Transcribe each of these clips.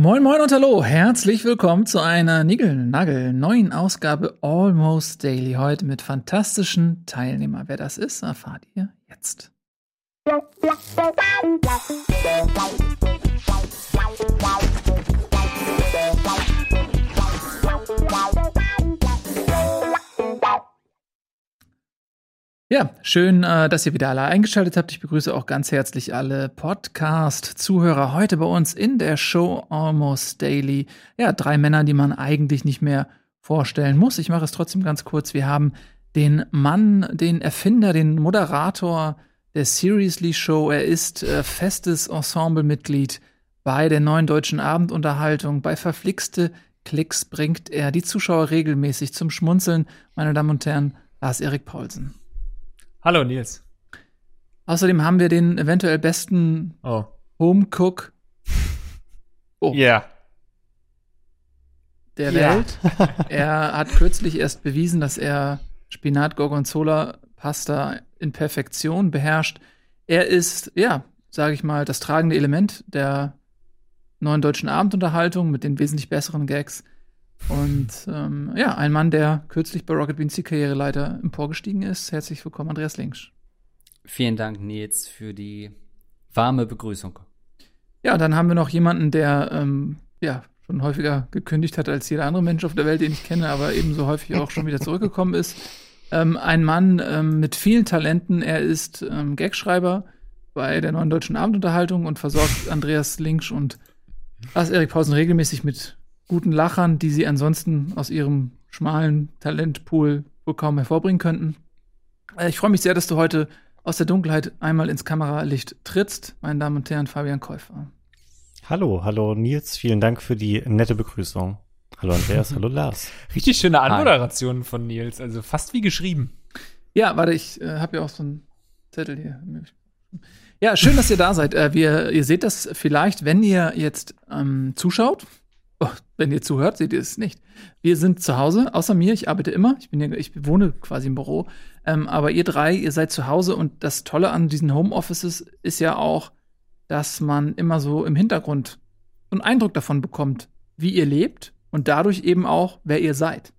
Moin Moin und Hallo, herzlich willkommen zu einer Nigel-Nagel neuen Ausgabe Almost Daily. Heute mit fantastischen Teilnehmern. Wer das ist, erfahrt ihr jetzt. Ja, schön, äh, dass ihr wieder alle eingeschaltet habt. Ich begrüße auch ganz herzlich alle Podcast-Zuhörer heute bei uns in der Show Almost Daily. Ja, drei Männer, die man eigentlich nicht mehr vorstellen muss. Ich mache es trotzdem ganz kurz. Wir haben den Mann, den Erfinder, den Moderator der Seriously Show. Er ist äh, festes Ensemblemitglied bei der neuen deutschen Abendunterhaltung. Bei Verflixte Klicks bringt er die Zuschauer regelmäßig zum Schmunzeln. Meine Damen und Herren, Lars-Erik Paulsen. Hallo Nils. Außerdem haben wir den eventuell besten oh. Home Cook oh. yeah. der yeah. Welt. er hat kürzlich erst bewiesen, dass er Spinat Gorgonzola Pasta in Perfektion beherrscht. Er ist, ja, sage ich mal, das tragende Element der neuen deutschen Abendunterhaltung mit den wesentlich besseren Gags. Und ähm, ja, ein Mann, der kürzlich bei Rocket Beans die Karriereleiter emporgestiegen ist. Herzlich willkommen, Andreas Links. Vielen Dank, Nils, für die warme Begrüßung. Ja, dann haben wir noch jemanden, der ähm, ja schon häufiger gekündigt hat als jeder andere Mensch auf der Welt, den ich kenne, aber ebenso häufig auch schon wieder zurückgekommen ist. Ähm, ein Mann ähm, mit vielen Talenten. Er ist ähm, Gagschreiber bei der Neuen Deutschen Abendunterhaltung und versorgt Andreas Links und Lars Erik Pausen regelmäßig mit guten Lachern, die sie ansonsten aus ihrem schmalen Talentpool wohl kaum hervorbringen könnten. Äh, ich freue mich sehr, dass du heute aus der Dunkelheit einmal ins Kameralicht trittst, meine Damen und Herren, Fabian Käufer. Hallo, hallo Nils, vielen Dank für die nette Begrüßung. Hallo Andreas, hallo Lars. Richtig schöne Anmoderation von Nils, also fast wie geschrieben. Ja, warte, ich äh, habe ja auch so einen Zettel hier. Ja, schön, dass ihr da seid. Äh, wir, ihr seht das vielleicht, wenn ihr jetzt ähm, zuschaut. Oh, wenn ihr zuhört, seht ihr es nicht. Wir sind zu Hause, außer mir, ich arbeite immer. Ich bin ja, ich wohne quasi im Büro. Ähm, aber ihr drei, ihr seid zu Hause und das Tolle an diesen Homeoffices ist ja auch, dass man immer so im Hintergrund einen Eindruck davon bekommt, wie ihr lebt und dadurch eben auch, wer ihr seid.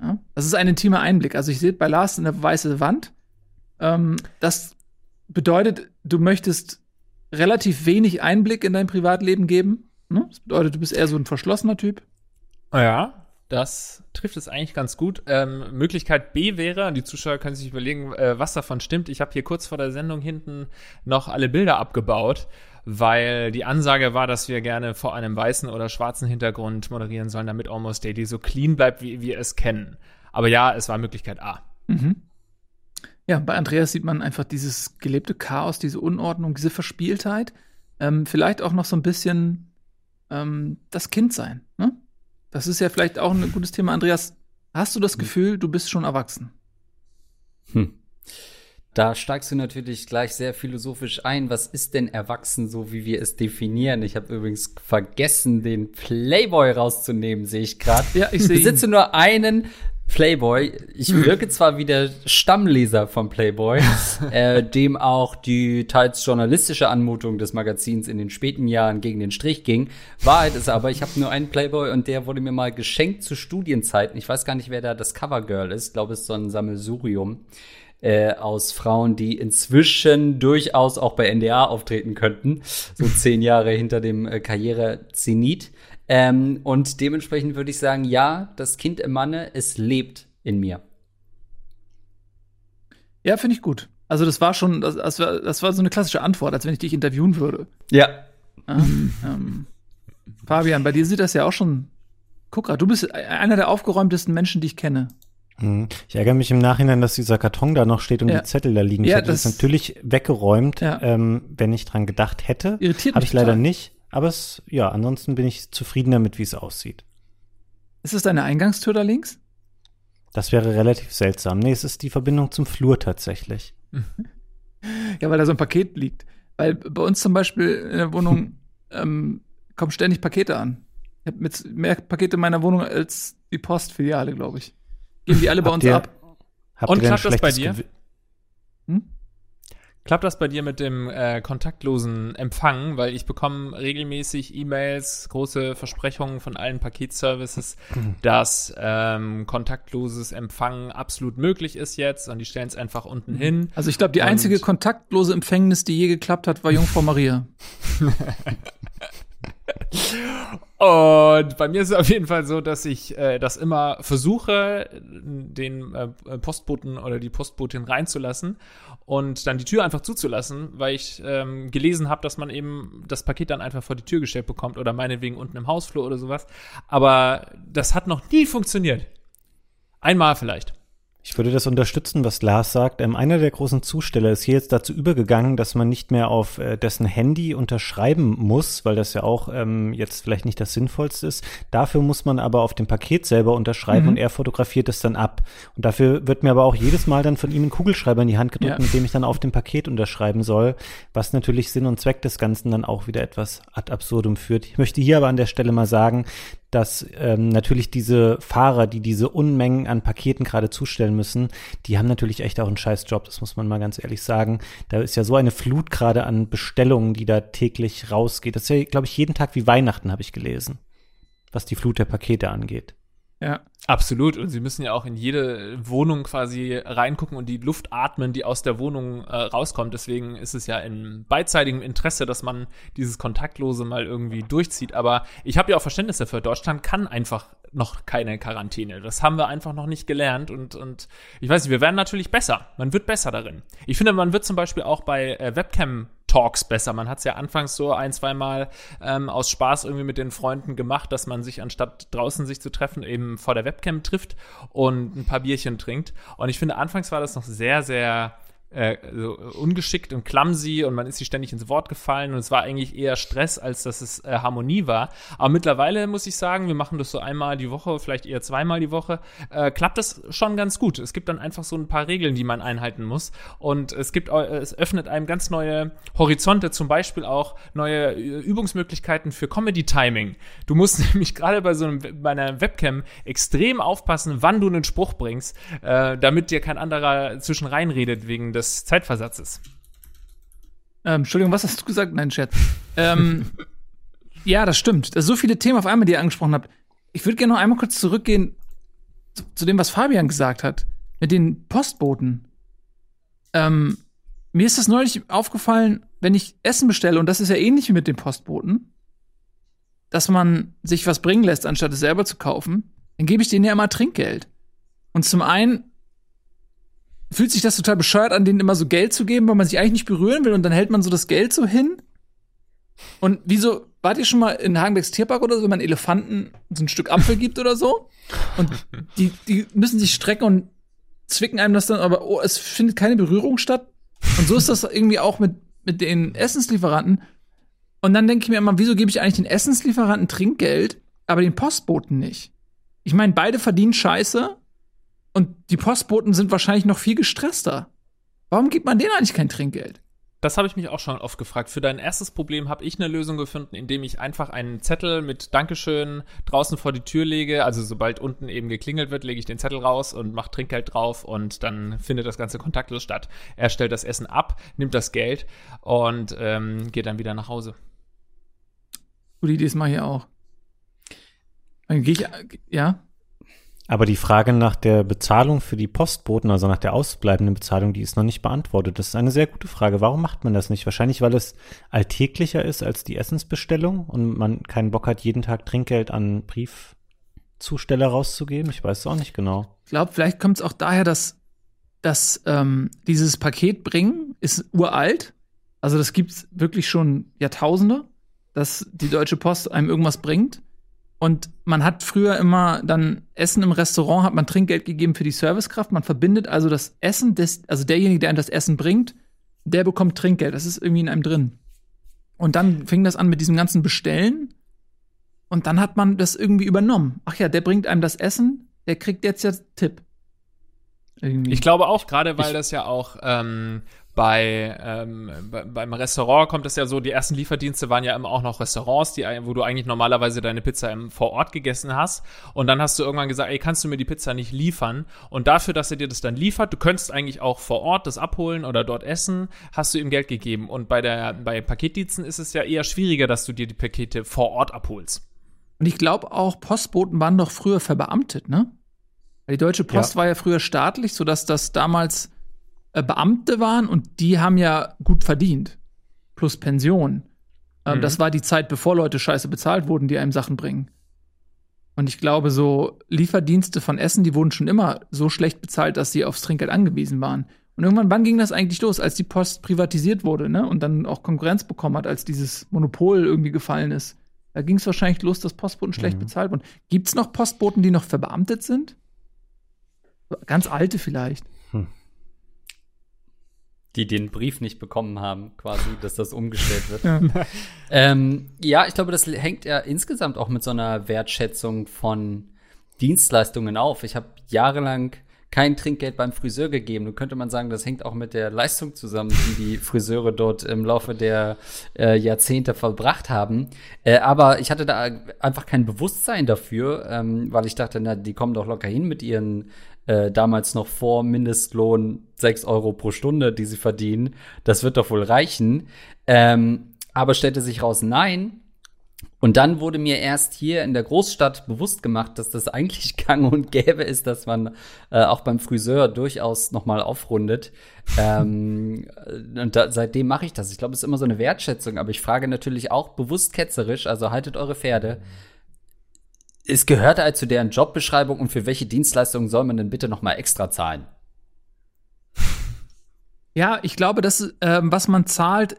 Ja? Das ist ein intimer Einblick. Also ich sehe bei Lars eine weiße Wand. Ähm, das bedeutet, du möchtest relativ wenig Einblick in dein Privatleben geben Ne? Das bedeutet, du bist eher so ein verschlossener Typ. Ja, das trifft es eigentlich ganz gut. Ähm, Möglichkeit B wäre, die Zuschauer können sich überlegen, äh, was davon stimmt. Ich habe hier kurz vor der Sendung hinten noch alle Bilder abgebaut, weil die Ansage war, dass wir gerne vor einem weißen oder schwarzen Hintergrund moderieren sollen, damit Almost Daily so clean bleibt, wie wir es kennen. Aber ja, es war Möglichkeit A. Mhm. Ja, bei Andreas sieht man einfach dieses gelebte Chaos, diese Unordnung, diese Verspieltheit. Ähm, vielleicht auch noch so ein bisschen ähm, das Kind sein. Ne? Das ist ja vielleicht auch ein gutes Thema. Andreas, hast du das hm. Gefühl, du bist schon erwachsen? Hm. Da steigst du natürlich gleich sehr philosophisch ein. Was ist denn erwachsen, so wie wir es definieren? Ich habe übrigens vergessen, den Playboy rauszunehmen, sehe ich gerade. Ja, ich sehe. Ich besitze nur einen Playboy. Ich wirke zwar wie der Stammleser von Playboy, äh, dem auch die teils journalistische Anmutung des Magazins in den späten Jahren gegen den Strich ging. Wahrheit ist aber, ich habe nur einen Playboy und der wurde mir mal geschenkt zu Studienzeiten. Ich weiß gar nicht, wer da das Covergirl ist. Ich glaube, es ist so ein Sammelsurium äh, aus Frauen, die inzwischen durchaus auch bei NDA auftreten könnten. So zehn Jahre hinter dem äh, Karriere-Zenit. Ähm, und dementsprechend würde ich sagen, ja, das Kind im Manne, es lebt in mir. Ja, finde ich gut. Also das war schon, das, das, war, das war so eine klassische Antwort, als wenn ich dich interviewen würde. Ja. Ähm, ähm, Fabian, bei dir sieht das ja auch schon. Guck mal, du bist einer der aufgeräumtesten Menschen, die ich kenne. Mhm. Ich ärgere mich im Nachhinein, dass dieser Karton da noch steht und ja. die Zettel da liegen. Ja, ich hätte das, das natürlich weggeräumt, ja. ähm, wenn ich dran gedacht hätte. Irritiert Habe ich leider nicht. Aber es, ja, ansonsten bin ich zufrieden damit, wie es aussieht. Ist es deine Eingangstür da links? Das wäre relativ seltsam. Nee, es ist die Verbindung zum Flur tatsächlich. ja, weil da so ein Paket liegt. Weil bei uns zum Beispiel in der Wohnung ähm, kommen ständig Pakete an. Ich habe mit mehr Pakete in meiner Wohnung als die Postfiliale, glaube ich. Gehen die alle bei uns ihr, ab. Und klappt das bei dir? Hm? Klappt das bei dir mit dem äh, kontaktlosen Empfang? Weil ich bekomme regelmäßig E-Mails, große Versprechungen von allen Paketservices, dass ähm, kontaktloses Empfangen absolut möglich ist jetzt und die stellen es einfach unten hin. Also ich glaube, die einzige kontaktlose Empfängnis, die je geklappt hat, war Jungfrau Maria. Und bei mir ist es auf jeden Fall so, dass ich äh, das immer versuche, den äh, Postboten oder die Postbotin reinzulassen und dann die Tür einfach zuzulassen, weil ich ähm, gelesen habe, dass man eben das Paket dann einfach vor die Tür gestellt bekommt oder meinetwegen unten im Hausflur oder sowas. Aber das hat noch nie funktioniert. Einmal vielleicht. Ich würde das unterstützen, was Lars sagt. Ähm, einer der großen Zusteller ist hier jetzt dazu übergegangen, dass man nicht mehr auf äh, dessen Handy unterschreiben muss, weil das ja auch ähm, jetzt vielleicht nicht das Sinnvollste ist. Dafür muss man aber auf dem Paket selber unterschreiben mhm. und er fotografiert es dann ab. Und dafür wird mir aber auch jedes Mal dann von ihm ein Kugelschreiber in die Hand gedrückt, ja. mit dem ich dann auf dem Paket unterschreiben soll, was natürlich Sinn und Zweck des Ganzen dann auch wieder etwas ad absurdum führt. Ich möchte hier aber an der Stelle mal sagen, dass ähm, natürlich diese Fahrer, die diese Unmengen an Paketen gerade zustellen müssen, die haben natürlich echt auch einen scheiß Job, das muss man mal ganz ehrlich sagen. Da ist ja so eine Flut gerade an Bestellungen, die da täglich rausgeht. Das ist ja, glaube ich, jeden Tag wie Weihnachten, habe ich gelesen, was die Flut der Pakete angeht. Ja. Absolut. Und sie müssen ja auch in jede Wohnung quasi reingucken und die Luft atmen, die aus der Wohnung äh, rauskommt. Deswegen ist es ja in beidseitigem Interesse, dass man dieses Kontaktlose mal irgendwie durchzieht. Aber ich habe ja auch Verständnis dafür. Deutschland kann einfach noch keine Quarantäne. Das haben wir einfach noch nicht gelernt und, und ich weiß nicht, wir werden natürlich besser. Man wird besser darin. Ich finde, man wird zum Beispiel auch bei äh, Webcam Talks besser. Man hat es ja anfangs so ein, zwei Mal ähm, aus Spaß irgendwie mit den Freunden gemacht, dass man sich anstatt draußen sich zu treffen, eben vor der Webcam trifft und ein paar Bierchen trinkt. Und ich finde, anfangs war das noch sehr, sehr äh, so ungeschickt und clumsy und man ist sich ständig ins Wort gefallen und es war eigentlich eher Stress, als dass es äh, Harmonie war. Aber mittlerweile muss ich sagen, wir machen das so einmal die Woche, vielleicht eher zweimal die Woche, äh, klappt das schon ganz gut. Es gibt dann einfach so ein paar Regeln, die man einhalten muss und es gibt, äh, es öffnet einem ganz neue Horizonte, zum Beispiel auch neue äh, Übungsmöglichkeiten für Comedy-Timing. Du musst nämlich gerade bei so einem, bei einer Webcam extrem aufpassen, wann du einen Spruch bringst, äh, damit dir kein anderer zwischen reinredet wegen des des Zeitversatzes. Ähm, Entschuldigung, was hast du gesagt? Nein, Chat. ähm, ja, das stimmt. Das so viele Themen auf einmal, die ihr angesprochen habt. Ich würde gerne noch einmal kurz zurückgehen zu, zu, dem, was Fabian gesagt hat. Mit den Postboten. Ähm, mir ist das neulich aufgefallen, wenn ich Essen bestelle, und das ist ja ähnlich wie mit den Postboten, dass man sich was bringen lässt, anstatt es selber zu kaufen, dann gebe ich denen ja immer Trinkgeld. Und zum einen fühlt sich das total bescheuert an, denen immer so Geld zu geben, weil man sich eigentlich nicht berühren will und dann hält man so das Geld so hin. Und wieso, wart ihr schon mal in Hagenbecks Tierpark oder so, wenn man Elefanten so ein Stück Apfel gibt oder so? Und die, die müssen sich strecken und zwicken einem das dann, aber oh, es findet keine Berührung statt. Und so ist das irgendwie auch mit, mit den Essenslieferanten. Und dann denke ich mir immer, wieso gebe ich eigentlich den Essenslieferanten Trinkgeld, aber den Postboten nicht? Ich meine, beide verdienen Scheiße, und die Postboten sind wahrscheinlich noch viel gestresster. Warum gibt man denen eigentlich kein Trinkgeld? Das habe ich mich auch schon oft gefragt. Für dein erstes Problem habe ich eine Lösung gefunden, indem ich einfach einen Zettel mit Dankeschön draußen vor die Tür lege. Also sobald unten eben geklingelt wird, lege ich den Zettel raus und mache Trinkgeld drauf und dann findet das Ganze kontaktlos statt. Er stellt das Essen ab, nimmt das Geld und ähm, geht dann wieder nach Hause. Gute Idee, das mache ich auch. Dann gehe ich, ja? Aber die Frage nach der Bezahlung für die Postboten, also nach der ausbleibenden Bezahlung, die ist noch nicht beantwortet. Das ist eine sehr gute Frage. Warum macht man das nicht? Wahrscheinlich, weil es alltäglicher ist als die Essensbestellung und man keinen Bock hat, jeden Tag Trinkgeld an Briefzusteller rauszugeben. Ich weiß es auch nicht genau. Ich glaube, vielleicht kommt es auch daher, dass, dass ähm, dieses Paket bringen ist uralt. Also das gibt es wirklich schon Jahrtausende, dass die Deutsche Post einem irgendwas bringt. Und man hat früher immer dann Essen im Restaurant, hat man Trinkgeld gegeben für die Servicekraft. Man verbindet also das Essen, des, also derjenige, der einem das Essen bringt, der bekommt Trinkgeld. Das ist irgendwie in einem drin. Und dann fing das an mit diesem ganzen Bestellen. Und dann hat man das irgendwie übernommen. Ach ja, der bringt einem das Essen, der kriegt jetzt ja Tipp. Irgendwie. Ich glaube auch, gerade weil ich das ja auch ähm, bei, ähm, bei, beim Restaurant kommt es ja so, die ersten Lieferdienste waren ja immer auch noch Restaurants, die, wo du eigentlich normalerweise deine Pizza im, vor Ort gegessen hast. Und dann hast du irgendwann gesagt, ey, kannst du mir die Pizza nicht liefern? Und dafür, dass er dir das dann liefert, du könntest eigentlich auch vor Ort das abholen oder dort essen, hast du ihm Geld gegeben. Und bei der, bei Paketdiensten ist es ja eher schwieriger, dass du dir die Pakete vor Ort abholst. Und ich glaube auch, Postboten waren doch früher verbeamtet, ne? Die Deutsche Post ja. war ja früher staatlich, sodass das damals äh, Beamte waren und die haben ja gut verdient. Plus Pension. Ähm, mhm. Das war die Zeit, bevor Leute scheiße bezahlt wurden, die einem Sachen bringen. Und ich glaube, so Lieferdienste von Essen, die wurden schon immer so schlecht bezahlt, dass sie aufs Trinkgeld angewiesen waren. Und irgendwann, wann ging das eigentlich los? Als die Post privatisiert wurde, ne? Und dann auch Konkurrenz bekommen hat, als dieses Monopol irgendwie gefallen ist. Da ging es wahrscheinlich los, dass Postboten schlecht mhm. bezahlt wurden. Gibt es noch Postboten, die noch verbeamtet sind? Ganz alte vielleicht. Hm die den Brief nicht bekommen haben, quasi, dass das umgestellt wird. Ja. ähm, ja, ich glaube, das hängt ja insgesamt auch mit so einer Wertschätzung von Dienstleistungen auf. Ich habe jahrelang kein Trinkgeld beim Friseur gegeben. Nun könnte man sagen, das hängt auch mit der Leistung zusammen, die die Friseure dort im Laufe der äh, Jahrzehnte verbracht haben. Äh, aber ich hatte da einfach kein Bewusstsein dafür, ähm, weil ich dachte, na, die kommen doch locker hin mit ihren äh, damals noch vor Mindestlohn 6 Euro pro Stunde, die sie verdienen. Das wird doch wohl reichen. Ähm, aber stellte sich raus, nein. Und dann wurde mir erst hier in der Großstadt bewusst gemacht, dass das eigentlich gang und gäbe ist, dass man äh, auch beim Friseur durchaus noch mal aufrundet. ähm, und da, seitdem mache ich das. Ich glaube, es ist immer so eine Wertschätzung. Aber ich frage natürlich auch bewusst ketzerisch, also haltet eure Pferde. Mhm es gehört halt zu deren Jobbeschreibung und für welche Dienstleistungen soll man denn bitte noch mal extra zahlen? Ja, ich glaube, dass ähm, was man zahlt,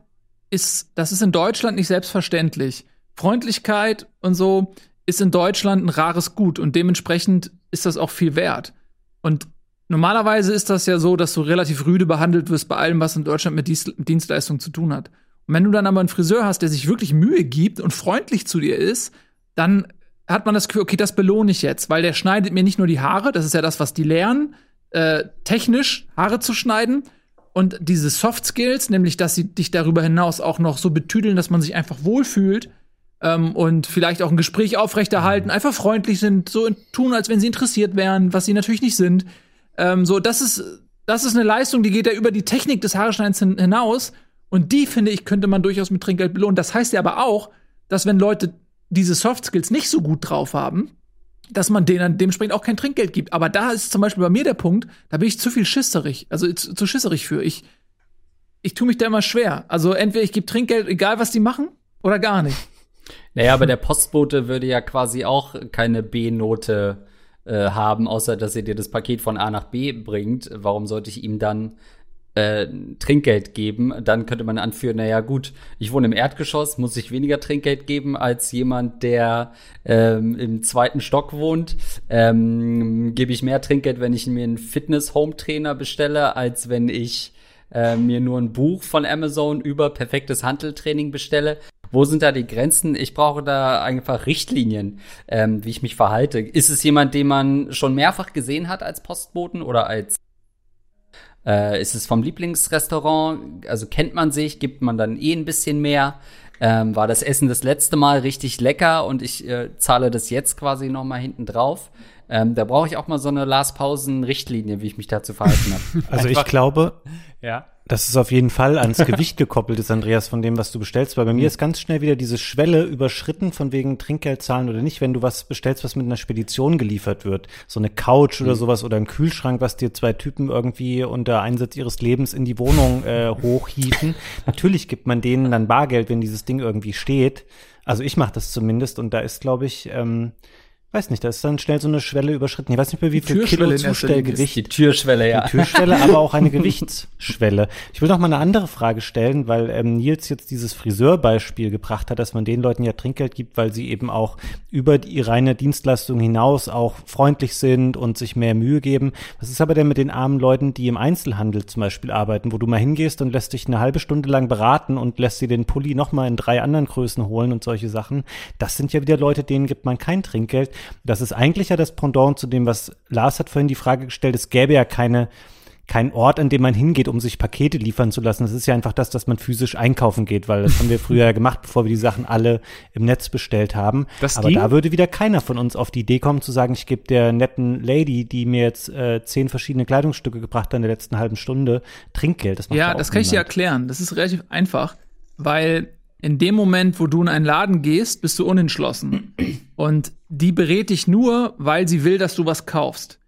ist, das ist in Deutschland nicht selbstverständlich. Freundlichkeit und so ist in Deutschland ein rares Gut und dementsprechend ist das auch viel wert. Und normalerweise ist das ja so, dass du relativ rüde behandelt wirst bei allem, was in Deutschland mit Dienstleistung zu tun hat. Und wenn du dann aber einen Friseur hast, der sich wirklich Mühe gibt und freundlich zu dir ist, dann hat man das Gefühl, okay, das belohne ich jetzt, weil der schneidet mir nicht nur die Haare, das ist ja das, was die lernen, äh, technisch Haare zu schneiden. Und diese Soft Skills, nämlich, dass sie dich darüber hinaus auch noch so betüdeln, dass man sich einfach wohlfühlt ähm, und vielleicht auch ein Gespräch aufrechterhalten, mhm. einfach freundlich sind, so tun, als wenn sie interessiert wären, was sie natürlich nicht sind. Ähm, so, das ist, das ist eine Leistung, die geht ja über die Technik des Haareschneidens hinaus. Und die, finde ich, könnte man durchaus mit Trinkgeld belohnen. Das heißt ja aber auch, dass wenn Leute diese Soft Skills nicht so gut drauf haben, dass man denen dementsprechend auch kein Trinkgeld gibt. Aber da ist zum Beispiel bei mir der Punkt, da bin ich zu viel schisserig, also zu, zu schisserig für. Ich, ich tue mich da immer schwer. Also entweder ich gebe Trinkgeld, egal was die machen, oder gar nicht. Naja, aber der Postbote würde ja quasi auch keine B-Note äh, haben, außer dass er dir das Paket von A nach B bringt. Warum sollte ich ihm dann äh, Trinkgeld geben, dann könnte man anführen, naja gut, ich wohne im Erdgeschoss, muss ich weniger Trinkgeld geben als jemand, der ähm, im zweiten Stock wohnt. Ähm, Gebe ich mehr Trinkgeld, wenn ich mir einen Fitness-Home-Trainer bestelle, als wenn ich äh, mir nur ein Buch von Amazon über perfektes Handeltraining bestelle. Wo sind da die Grenzen? Ich brauche da einfach Richtlinien, ähm, wie ich mich verhalte. Ist es jemand, den man schon mehrfach gesehen hat als Postboten oder als äh, ist es vom Lieblingsrestaurant? Also kennt man sich, gibt man dann eh ein bisschen mehr? Ähm, war das Essen das letzte Mal richtig lecker und ich äh, zahle das jetzt quasi noch mal hinten drauf? Ähm, da brauche ich auch mal so eine Last Pausen Richtlinie, wie ich mich dazu verhalten habe. Also ich glaube, ja dass es auf jeden Fall ans Gewicht gekoppelt ist, Andreas, von dem, was du bestellst. Weil bei mir mhm. ist ganz schnell wieder diese Schwelle überschritten, von wegen Trinkgeld zahlen oder nicht, wenn du was bestellst, was mit einer Spedition geliefert wird. So eine Couch oder mhm. sowas oder ein Kühlschrank, was dir zwei Typen irgendwie unter Einsatz ihres Lebens in die Wohnung äh, hochhieven. Natürlich gibt man denen dann Bargeld, wenn dieses Ding irgendwie steht. Also ich mache das zumindest und da ist, glaube ich, ähm, Weiß nicht, da ist dann schnell so eine Schwelle überschritten. Ich weiß nicht mehr, wie viel Kilo Zustellgewicht. Die Türschwelle, ja. Die Türschwelle, aber auch eine Gewichtsschwelle. Ich will noch mal eine andere Frage stellen, weil ähm, Nils jetzt dieses Friseurbeispiel gebracht hat, dass man den Leuten ja Trinkgeld gibt, weil sie eben auch über die reine Dienstleistung hinaus auch freundlich sind und sich mehr Mühe geben. Was ist aber denn mit den armen Leuten, die im Einzelhandel zum Beispiel arbeiten, wo du mal hingehst und lässt dich eine halbe Stunde lang beraten und lässt sie den Pulli noch mal in drei anderen Größen holen und solche Sachen? Das sind ja wieder Leute, denen gibt man kein Trinkgeld das ist eigentlich ja das Pendant zu dem, was Lars hat vorhin die Frage gestellt. Es gäbe ja keine, kein Ort, an dem man hingeht, um sich Pakete liefern zu lassen. Das ist ja einfach das, dass man physisch einkaufen geht, weil das haben wir früher gemacht, bevor wir die Sachen alle im Netz bestellt haben. Das Aber ging? da würde wieder keiner von uns auf die Idee kommen zu sagen, ich gebe der netten Lady, die mir jetzt äh, zehn verschiedene Kleidungsstücke gebracht hat in der letzten halben Stunde, Trinkgeld. Das ja, das kann niemand. ich dir erklären. Das ist relativ einfach, weil in dem Moment, wo du in einen Laden gehst, bist du unentschlossen. Und die berät dich nur, weil sie will, dass du was kaufst.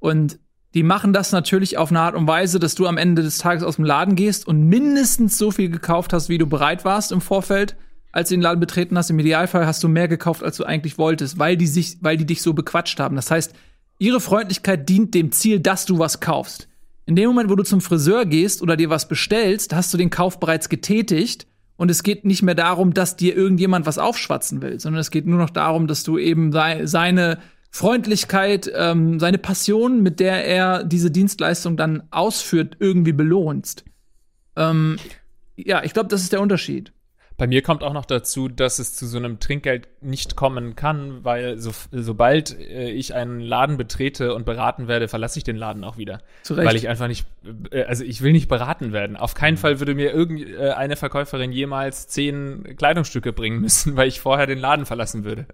Und die machen das natürlich auf eine Art und Weise, dass du am Ende des Tages aus dem Laden gehst und mindestens so viel gekauft hast, wie du bereit warst im Vorfeld, als du den Laden betreten hast. Im Idealfall hast du mehr gekauft, als du eigentlich wolltest, weil die sich, weil die dich so bequatscht haben. Das heißt, ihre Freundlichkeit dient dem Ziel, dass du was kaufst. In dem Moment, wo du zum Friseur gehst oder dir was bestellst, hast du den Kauf bereits getätigt und es geht nicht mehr darum, dass dir irgendjemand was aufschwatzen will, sondern es geht nur noch darum, dass du eben seine Freundlichkeit, ähm, seine Passion, mit der er diese Dienstleistung dann ausführt, irgendwie belohnst. Ähm, ja, ich glaube, das ist der Unterschied. Bei mir kommt auch noch dazu, dass es zu so einem Trinkgeld nicht kommen kann, weil so, sobald äh, ich einen Laden betrete und beraten werde, verlasse ich den Laden auch wieder. Zu Recht. Weil ich einfach nicht, äh, also ich will nicht beraten werden. Auf keinen mhm. Fall würde mir irgendeine Verkäuferin jemals zehn Kleidungsstücke bringen müssen, weil ich vorher den Laden verlassen würde.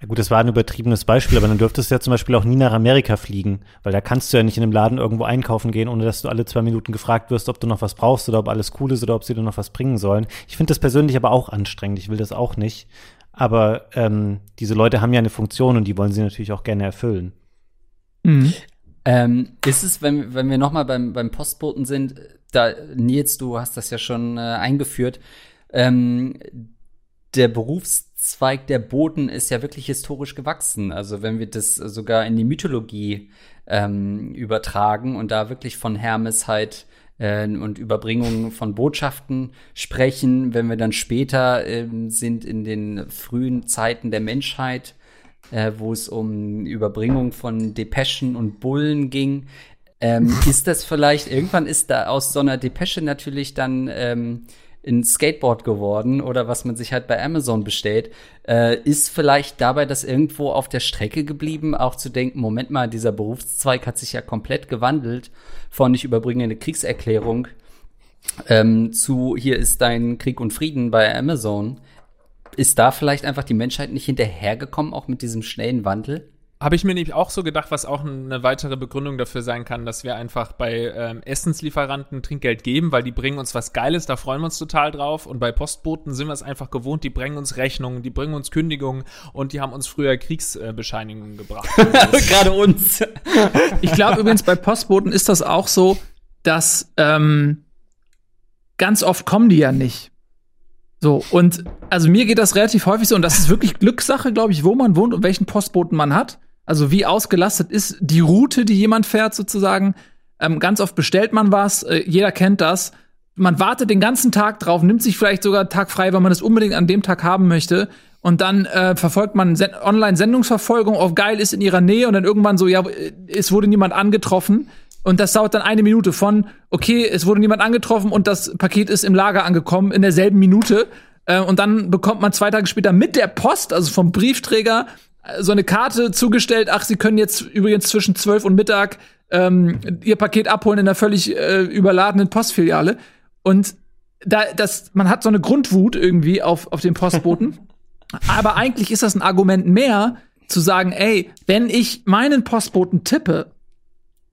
Ja gut, das war ein übertriebenes Beispiel, aber dann dürftest du ja zum Beispiel auch nie nach Amerika fliegen, weil da kannst du ja nicht in einem Laden irgendwo einkaufen gehen, ohne dass du alle zwei Minuten gefragt wirst, ob du noch was brauchst oder ob alles cool ist oder ob sie dir noch was bringen sollen. Ich finde das persönlich aber auch anstrengend, ich will das auch nicht. Aber ähm, diese Leute haben ja eine Funktion und die wollen sie natürlich auch gerne erfüllen. Mhm. Ähm, ist es, wenn, wenn wir nochmal beim, beim Postboten sind, da, Nils, du hast das ja schon äh, eingeführt, ähm, der Berufs Zweig der Boten ist ja wirklich historisch gewachsen. Also wenn wir das sogar in die Mythologie ähm, übertragen und da wirklich von Hermes halt äh, und Überbringung von Botschaften sprechen, wenn wir dann später äh, sind in den frühen Zeiten der Menschheit, äh, wo es um Überbringung von Depeschen und Bullen ging, ähm, ist das vielleicht, irgendwann ist da aus so einer Depesche natürlich dann ähm, ein Skateboard geworden oder was man sich halt bei Amazon bestellt. Äh, ist vielleicht dabei das irgendwo auf der Strecke geblieben, auch zu denken, Moment mal, dieser Berufszweig hat sich ja komplett gewandelt von ich überbringe eine Kriegserklärung ähm, zu hier ist dein Krieg und Frieden bei Amazon. Ist da vielleicht einfach die Menschheit nicht hinterhergekommen, auch mit diesem schnellen Wandel? Habe ich mir nämlich auch so gedacht, was auch eine weitere Begründung dafür sein kann, dass wir einfach bei ähm, Essenslieferanten Trinkgeld geben, weil die bringen uns was Geiles, da freuen wir uns total drauf. Und bei Postboten sind wir es einfach gewohnt, die bringen uns Rechnungen, die bringen uns Kündigungen und die haben uns früher Kriegsbescheinigungen gebracht. Gerade uns. ich glaube übrigens, bei Postboten ist das auch so, dass ähm, ganz oft kommen die ja nicht. So, und also mir geht das relativ häufig so, und das ist wirklich Glückssache, glaube ich, wo man wohnt und welchen Postboten man hat. Also wie ausgelastet ist die Route, die jemand fährt, sozusagen. Ähm, ganz oft bestellt man was, äh, jeder kennt das. Man wartet den ganzen Tag drauf, nimmt sich vielleicht sogar Tag frei, weil man es unbedingt an dem Tag haben möchte. Und dann äh, verfolgt man Sen Online-Sendungsverfolgung auf geil ist in ihrer Nähe und dann irgendwann so, ja, es wurde niemand angetroffen. Und das dauert dann eine Minute von, okay, es wurde niemand angetroffen und das Paket ist im Lager angekommen in derselben Minute. Äh, und dann bekommt man zwei Tage später mit der Post, also vom Briefträger, so eine Karte zugestellt, ach, Sie können jetzt übrigens zwischen 12 und Mittag ähm, Ihr Paket abholen in einer völlig äh, überladenen Postfiliale. Und da, das, man hat so eine Grundwut irgendwie auf, auf den Postboten. Aber eigentlich ist das ein Argument mehr, zu sagen, ey, wenn ich meinen Postboten tippe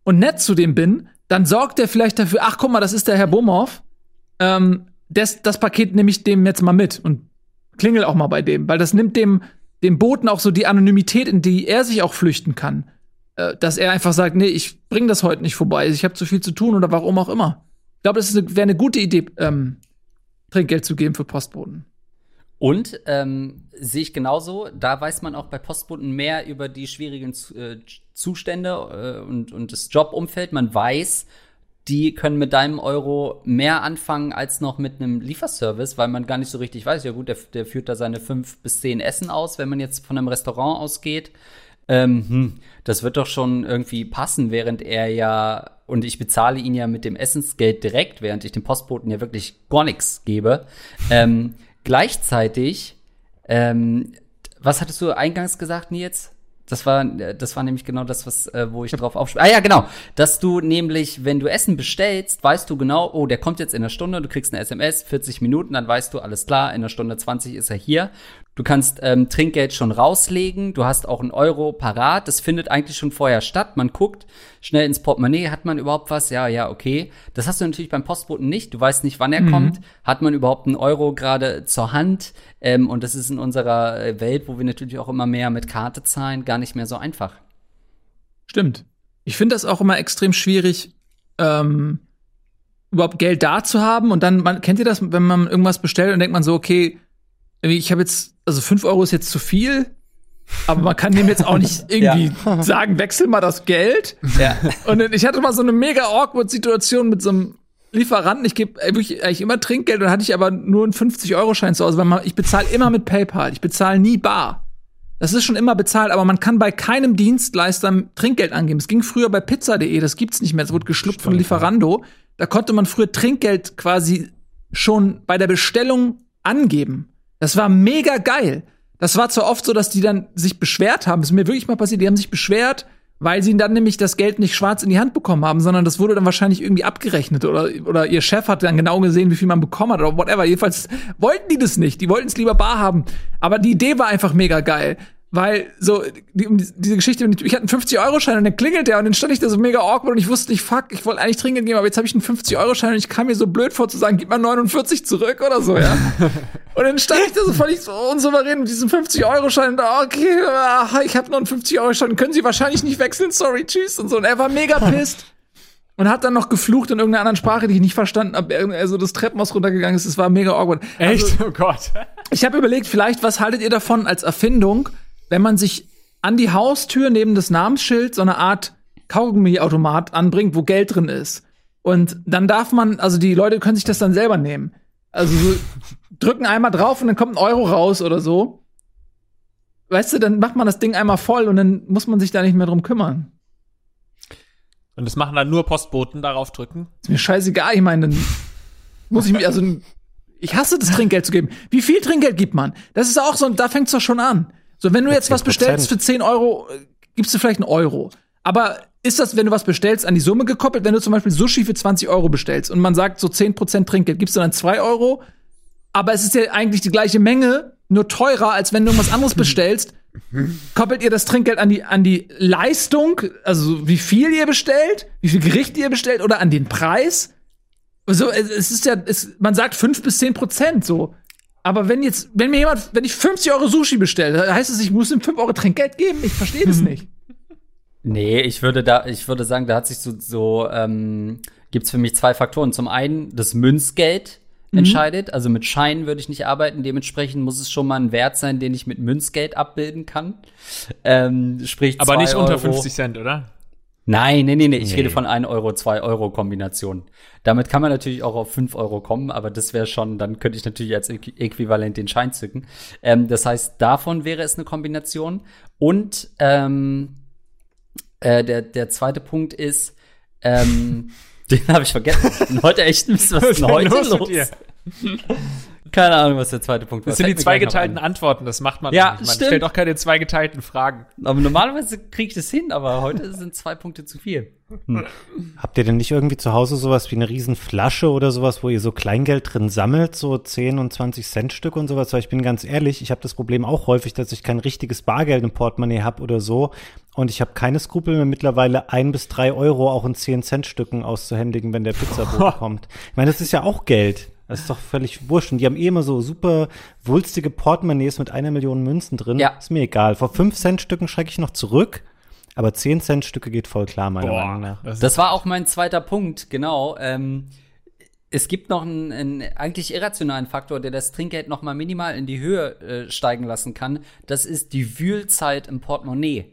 und nett zu dem bin, dann sorgt er vielleicht dafür, ach guck mal, das ist der Herr Bumhoff. Ähm, das, das Paket nehme ich dem jetzt mal mit und klingel auch mal bei dem, weil das nimmt dem dem Boten auch so die Anonymität, in die er sich auch flüchten kann. Äh, dass er einfach sagt, nee, ich bring das heute nicht vorbei, ich habe zu viel zu tun oder warum auch immer. Ich glaube, das wäre eine gute Idee, ähm, Trinkgeld zu geben für Postboten. Und ähm, sehe ich genauso, da weiß man auch bei Postboten mehr über die schwierigen äh, Zustände äh, und, und das Jobumfeld. Man weiß, die können mit deinem Euro mehr anfangen als noch mit einem Lieferservice, weil man gar nicht so richtig weiß, ja gut, der, der führt da seine fünf bis zehn Essen aus, wenn man jetzt von einem Restaurant ausgeht. Ähm, hm, das wird doch schon irgendwie passen, während er ja, und ich bezahle ihn ja mit dem Essensgeld direkt, während ich dem Postboten ja wirklich gar nichts gebe. Ähm, gleichzeitig, ähm, was hattest du eingangs gesagt, Nils? Das war, das war nämlich genau das, was, äh, wo ich drauf aufspiele. Ah ja, genau. Dass du nämlich, wenn du Essen bestellst, weißt du genau, oh, der kommt jetzt in einer Stunde, du kriegst eine SMS, 40 Minuten, dann weißt du, alles klar, in einer Stunde 20 ist er hier. Du kannst ähm, Trinkgeld schon rauslegen, du hast auch einen Euro parat, das findet eigentlich schon vorher statt. Man guckt schnell ins Portemonnaie, hat man überhaupt was? Ja, ja, okay. Das hast du natürlich beim Postboten nicht, du weißt nicht, wann er mhm. kommt. Hat man überhaupt einen Euro gerade zur Hand? Ähm, und das ist in unserer äh, Welt, wo wir natürlich auch immer mehr mit Karte zahlen, gar nicht mehr so einfach. Stimmt. Ich finde das auch immer extrem schwierig, ähm, überhaupt Geld da zu haben. Und dann, man, kennt ihr das, wenn man irgendwas bestellt und denkt man so, okay, ich habe jetzt, also fünf Euro ist jetzt zu viel, aber man kann dem jetzt auch nicht irgendwie ja. sagen, wechsel mal das Geld. Ja. Und ich hatte mal so eine mega awkward Situation mit so einem Lieferanten. Ich gebe eigentlich immer Trinkgeld und hatte ich aber nur einen 50-Euro-Schein zu Hause, weil man, ich bezahle immer mit PayPal. Ich bezahle nie bar. Das ist schon immer bezahlt, aber man kann bei keinem Dienstleister Trinkgeld angeben. Es ging früher bei pizza.de, das gibt's nicht mehr. Es wurde geschluckt von Lieferando. Da konnte man früher Trinkgeld quasi schon bei der Bestellung angeben. Das war mega geil. Das war zwar oft so, dass die dann sich beschwert haben. Das ist mir wirklich mal passiert. Die haben sich beschwert, weil sie dann nämlich das Geld nicht schwarz in die Hand bekommen haben, sondern das wurde dann wahrscheinlich irgendwie abgerechnet oder, oder ihr Chef hat dann genau gesehen, wie viel man bekommen hat oder whatever. Jedenfalls wollten die das nicht. Die wollten es lieber bar haben. Aber die Idee war einfach mega geil. Weil so, die, diese Geschichte, ich hatte einen 50-Euro-Schein und dann klingelt der und dann stand ich da so mega awkward und ich wusste nicht, fuck, ich wollte eigentlich Trinkgeld geben, aber jetzt habe ich einen 50-Euro-Schein und ich kam mir so blöd vor zu sagen, gib mal 49 zurück oder so, ja. und dann stand ich da so völlig so unsouverän mit diesem 50-Euro-Schein und da, okay, ach, ich habe noch einen 50-Euro-Schein, können Sie wahrscheinlich nicht wechseln, sorry, tschüss und so. Und er war mega pisst. Und hat dann noch geflucht in irgendeiner anderen Sprache, die ich nicht verstanden habe. Er so das Treppenhaus runtergegangen ist. Es war mega awkward. Echt? Also, oh Gott. ich habe überlegt, vielleicht, was haltet ihr davon als Erfindung, wenn man sich an die Haustür neben das Namensschild so eine Art Kaugummiautomat anbringt, wo Geld drin ist. Und dann darf man, also die Leute können sich das dann selber nehmen. Also so, drücken einmal drauf und dann kommt ein Euro raus oder so. Weißt du, dann macht man das Ding einmal voll und dann muss man sich da nicht mehr drum kümmern. Und das machen dann nur Postboten darauf drücken? Ist mir scheißegal, ich meine, dann muss ich mir, also, ich hasse das Trinkgeld zu geben. Wie viel Trinkgeld gibt man? Das ist auch so, da fängt's doch schon an. So, wenn du jetzt was bestellst für 10 Euro, gibst du vielleicht einen Euro. Aber ist das, wenn du was bestellst, an die Summe gekoppelt? Wenn du zum Beispiel Sushi für 20 Euro bestellst und man sagt so 10% Trinkgeld, gibst du dann 2 Euro? Aber es ist ja eigentlich die gleiche Menge, nur teurer, als wenn du irgendwas anderes bestellst. Koppelt ihr das Trinkgeld an die, an die Leistung, also wie viel ihr bestellt, wie viel Gericht ihr bestellt oder an den Preis? So, es ist ja, es, man sagt 5 bis 10 Prozent so. Aber wenn jetzt, wenn mir jemand, wenn ich 50 Euro Sushi bestelle, heißt es, ich muss ihm 5 Euro Trinkgeld geben? Ich verstehe das nicht. Nee, ich würde da, ich würde sagen, da hat sich so, so ähm, gibt es für mich zwei Faktoren. Zum einen das Münzgeld mhm. entscheidet. Also mit Scheinen würde ich nicht arbeiten. Dementsprechend muss es schon mal ein Wert sein, den ich mit Münzgeld abbilden kann. Ähm, sprich, aber nicht unter 50 Cent, oder? Nein, nee, nee, nee. Ich nee. rede von 1 Euro, 2 Euro Kombination. Damit kann man natürlich auch auf 5 Euro kommen, aber das wäre schon, dann könnte ich natürlich als Äquivalent den Schein zücken. Ähm, das heißt, davon wäre es eine Kombination. Und ähm, äh, der, der zweite Punkt ist, ähm, den habe ich vergessen. heute echt ein bisschen was ist denn heute los? los? Keine Ahnung, was der zweite Punkt war. Das sind die zweigeteilten Antworten, das macht man ja, nicht. Man stimmt. stellt auch keine zweigeteilten Fragen. Aber normalerweise kriege ich das hin, aber heute sind zwei Punkte zu viel. Hm. Habt ihr denn nicht irgendwie zu Hause sowas wie eine riesen Flasche oder sowas, wo ihr so Kleingeld drin sammelt, so 10 und 20 Cent Stück und sowas? Weil ich bin ganz ehrlich, ich habe das Problem auch häufig, dass ich kein richtiges Bargeld im Portemonnaie habe oder so. Und ich habe keine Skrupel mehr mittlerweile ein bis drei Euro auch in 10 Cent Stücken auszuhändigen, wenn der Pizzabote kommt. Ich meine, das ist ja auch Geld. Das ist doch völlig wurscht. Und die haben eh immer so super wulstige Portemonnaies mit einer Million Münzen drin. Ja. Ist mir egal. Vor 5 Cent Stücken schrecke ich noch zurück. Aber 10 Cent Stücke geht voll klar, meiner Boah, Meinung nach. Das, das war auch mein zweiter Punkt, genau. Ähm, es gibt noch einen, einen, eigentlich irrationalen Faktor, der das Trinkgeld noch mal minimal in die Höhe äh, steigen lassen kann. Das ist die Wühlzeit im Portemonnaie.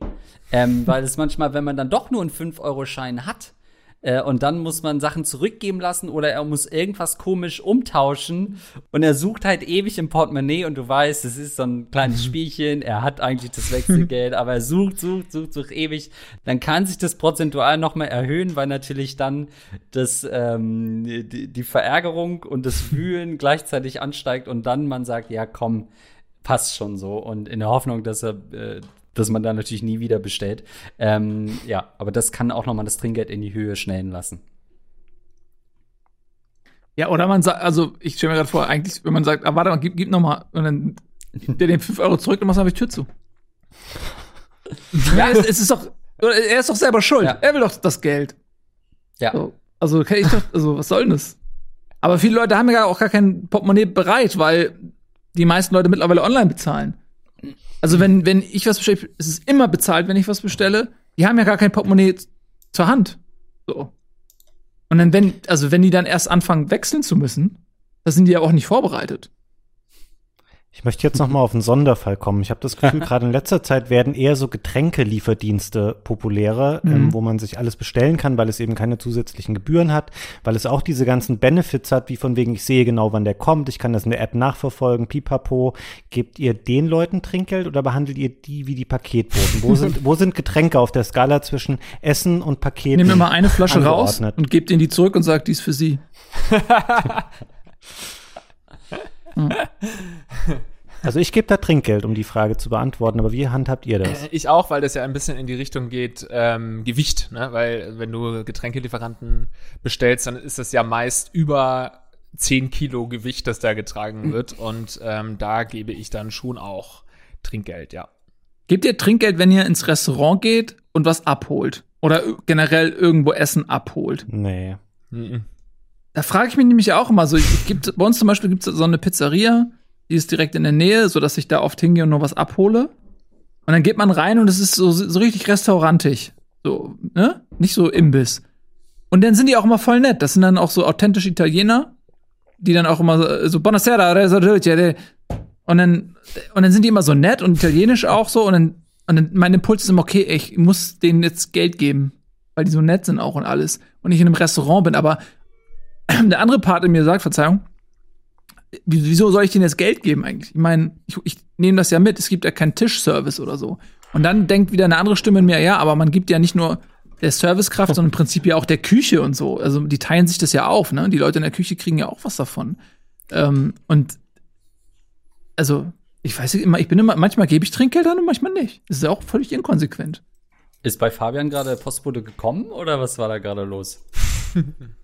Ähm, weil es manchmal, wenn man dann doch nur einen 5-Euro-Schein hat, äh, und dann muss man Sachen zurückgeben lassen oder er muss irgendwas komisch umtauschen. Und er sucht halt ewig im Portemonnaie und du weißt, es ist so ein kleines Spielchen, er hat eigentlich das Wechselgeld, aber er sucht, sucht, sucht, sucht ewig. Dann kann sich das prozentual noch mal erhöhen, weil natürlich dann das, ähm, die, die Verärgerung und das Wühlen gleichzeitig ansteigt und dann man sagt, ja komm, passt schon so. Und in der Hoffnung, dass er äh, dass man da natürlich nie wieder bestellt. Ähm, ja, aber das kann auch noch mal das Trinkgeld in die Höhe schnellen lassen. Ja, oder man sagt, also ich stelle mir gerade vor, eigentlich, wenn man sagt, ah, warte mal, gib, gib noch mal, und dann der den 5 Euro zurück, dann machst einfach die Tür zu. ja, es, es, ist doch, er ist doch selber schuld. Ja. Er will doch das Geld. Ja. So, also kann ich doch, also was soll denn das? Aber viele Leute haben ja auch gar kein Portemonnaie bereit, weil die meisten Leute mittlerweile online bezahlen. Also wenn, wenn ich was bestelle, ist es immer bezahlt, wenn ich was bestelle. Die haben ja gar kein Portemonnaie zur Hand. So. Und dann, wenn, also wenn die dann erst anfangen, wechseln zu müssen, da sind die ja auch nicht vorbereitet. Ich möchte jetzt noch mal auf einen Sonderfall kommen. Ich habe das Gefühl, gerade in letzter Zeit werden eher so Getränkelieferdienste populärer, ähm, mhm. ähm, wo man sich alles bestellen kann, weil es eben keine zusätzlichen Gebühren hat, weil es auch diese ganzen Benefits hat, wie von wegen, ich sehe genau, wann der kommt, ich kann das in der App nachverfolgen, pipapo. Gebt ihr den Leuten Trinkgeld oder behandelt ihr die wie die Paketboten? Wo sind, wo sind Getränke auf der Skala zwischen Essen und Paketen? Nehmt immer eine Flasche raus und gebt ihnen die zurück und sagt, die ist für sie. Also ich gebe da Trinkgeld, um die Frage zu beantworten, aber wie handhabt ihr das? Ich auch, weil das ja ein bisschen in die Richtung geht, ähm, Gewicht, ne? Weil wenn du Getränkelieferanten bestellst, dann ist das ja meist über 10 Kilo Gewicht, das da getragen wird. Und ähm, da gebe ich dann schon auch Trinkgeld, ja. Gebt ihr Trinkgeld, wenn ihr ins Restaurant geht und was abholt? Oder generell irgendwo Essen abholt? Nee. Da frage ich mich nämlich auch immer so, gibt, bei uns zum Beispiel gibt es so eine Pizzeria, die ist direkt in der Nähe, so dass ich da oft hingehe und noch was abhole. Und dann geht man rein und es ist so, so richtig restaurantig. So, ne? Nicht so Imbiss. Und dann sind die auch immer voll nett. Das sind dann auch so authentische Italiener, die dann auch immer so, Buonasera, und dann, und dann sind die immer so nett und italienisch auch so. Und dann, und dann mein Impuls ist immer, okay, ich muss denen jetzt Geld geben, weil die so nett sind auch und alles. Und ich in einem Restaurant bin. Aber der andere Part in mir sagt, Verzeihung, wieso soll ich denen jetzt Geld geben eigentlich? Ich meine, ich, ich nehme das ja mit, es gibt ja keinen Tischservice oder so. Und dann denkt wieder eine andere Stimme in mir, ja, aber man gibt ja nicht nur der Servicekraft, sondern im Prinzip ja auch der Küche und so. Also die teilen sich das ja auf, ne? Die Leute in der Küche kriegen ja auch was davon. Ähm, und also, ich weiß nicht immer, ich bin immer, manchmal gebe ich Trinkgeld an und manchmal nicht. Das ist ja auch völlig inkonsequent. Ist bei Fabian gerade der Postbote gekommen oder was war da gerade los?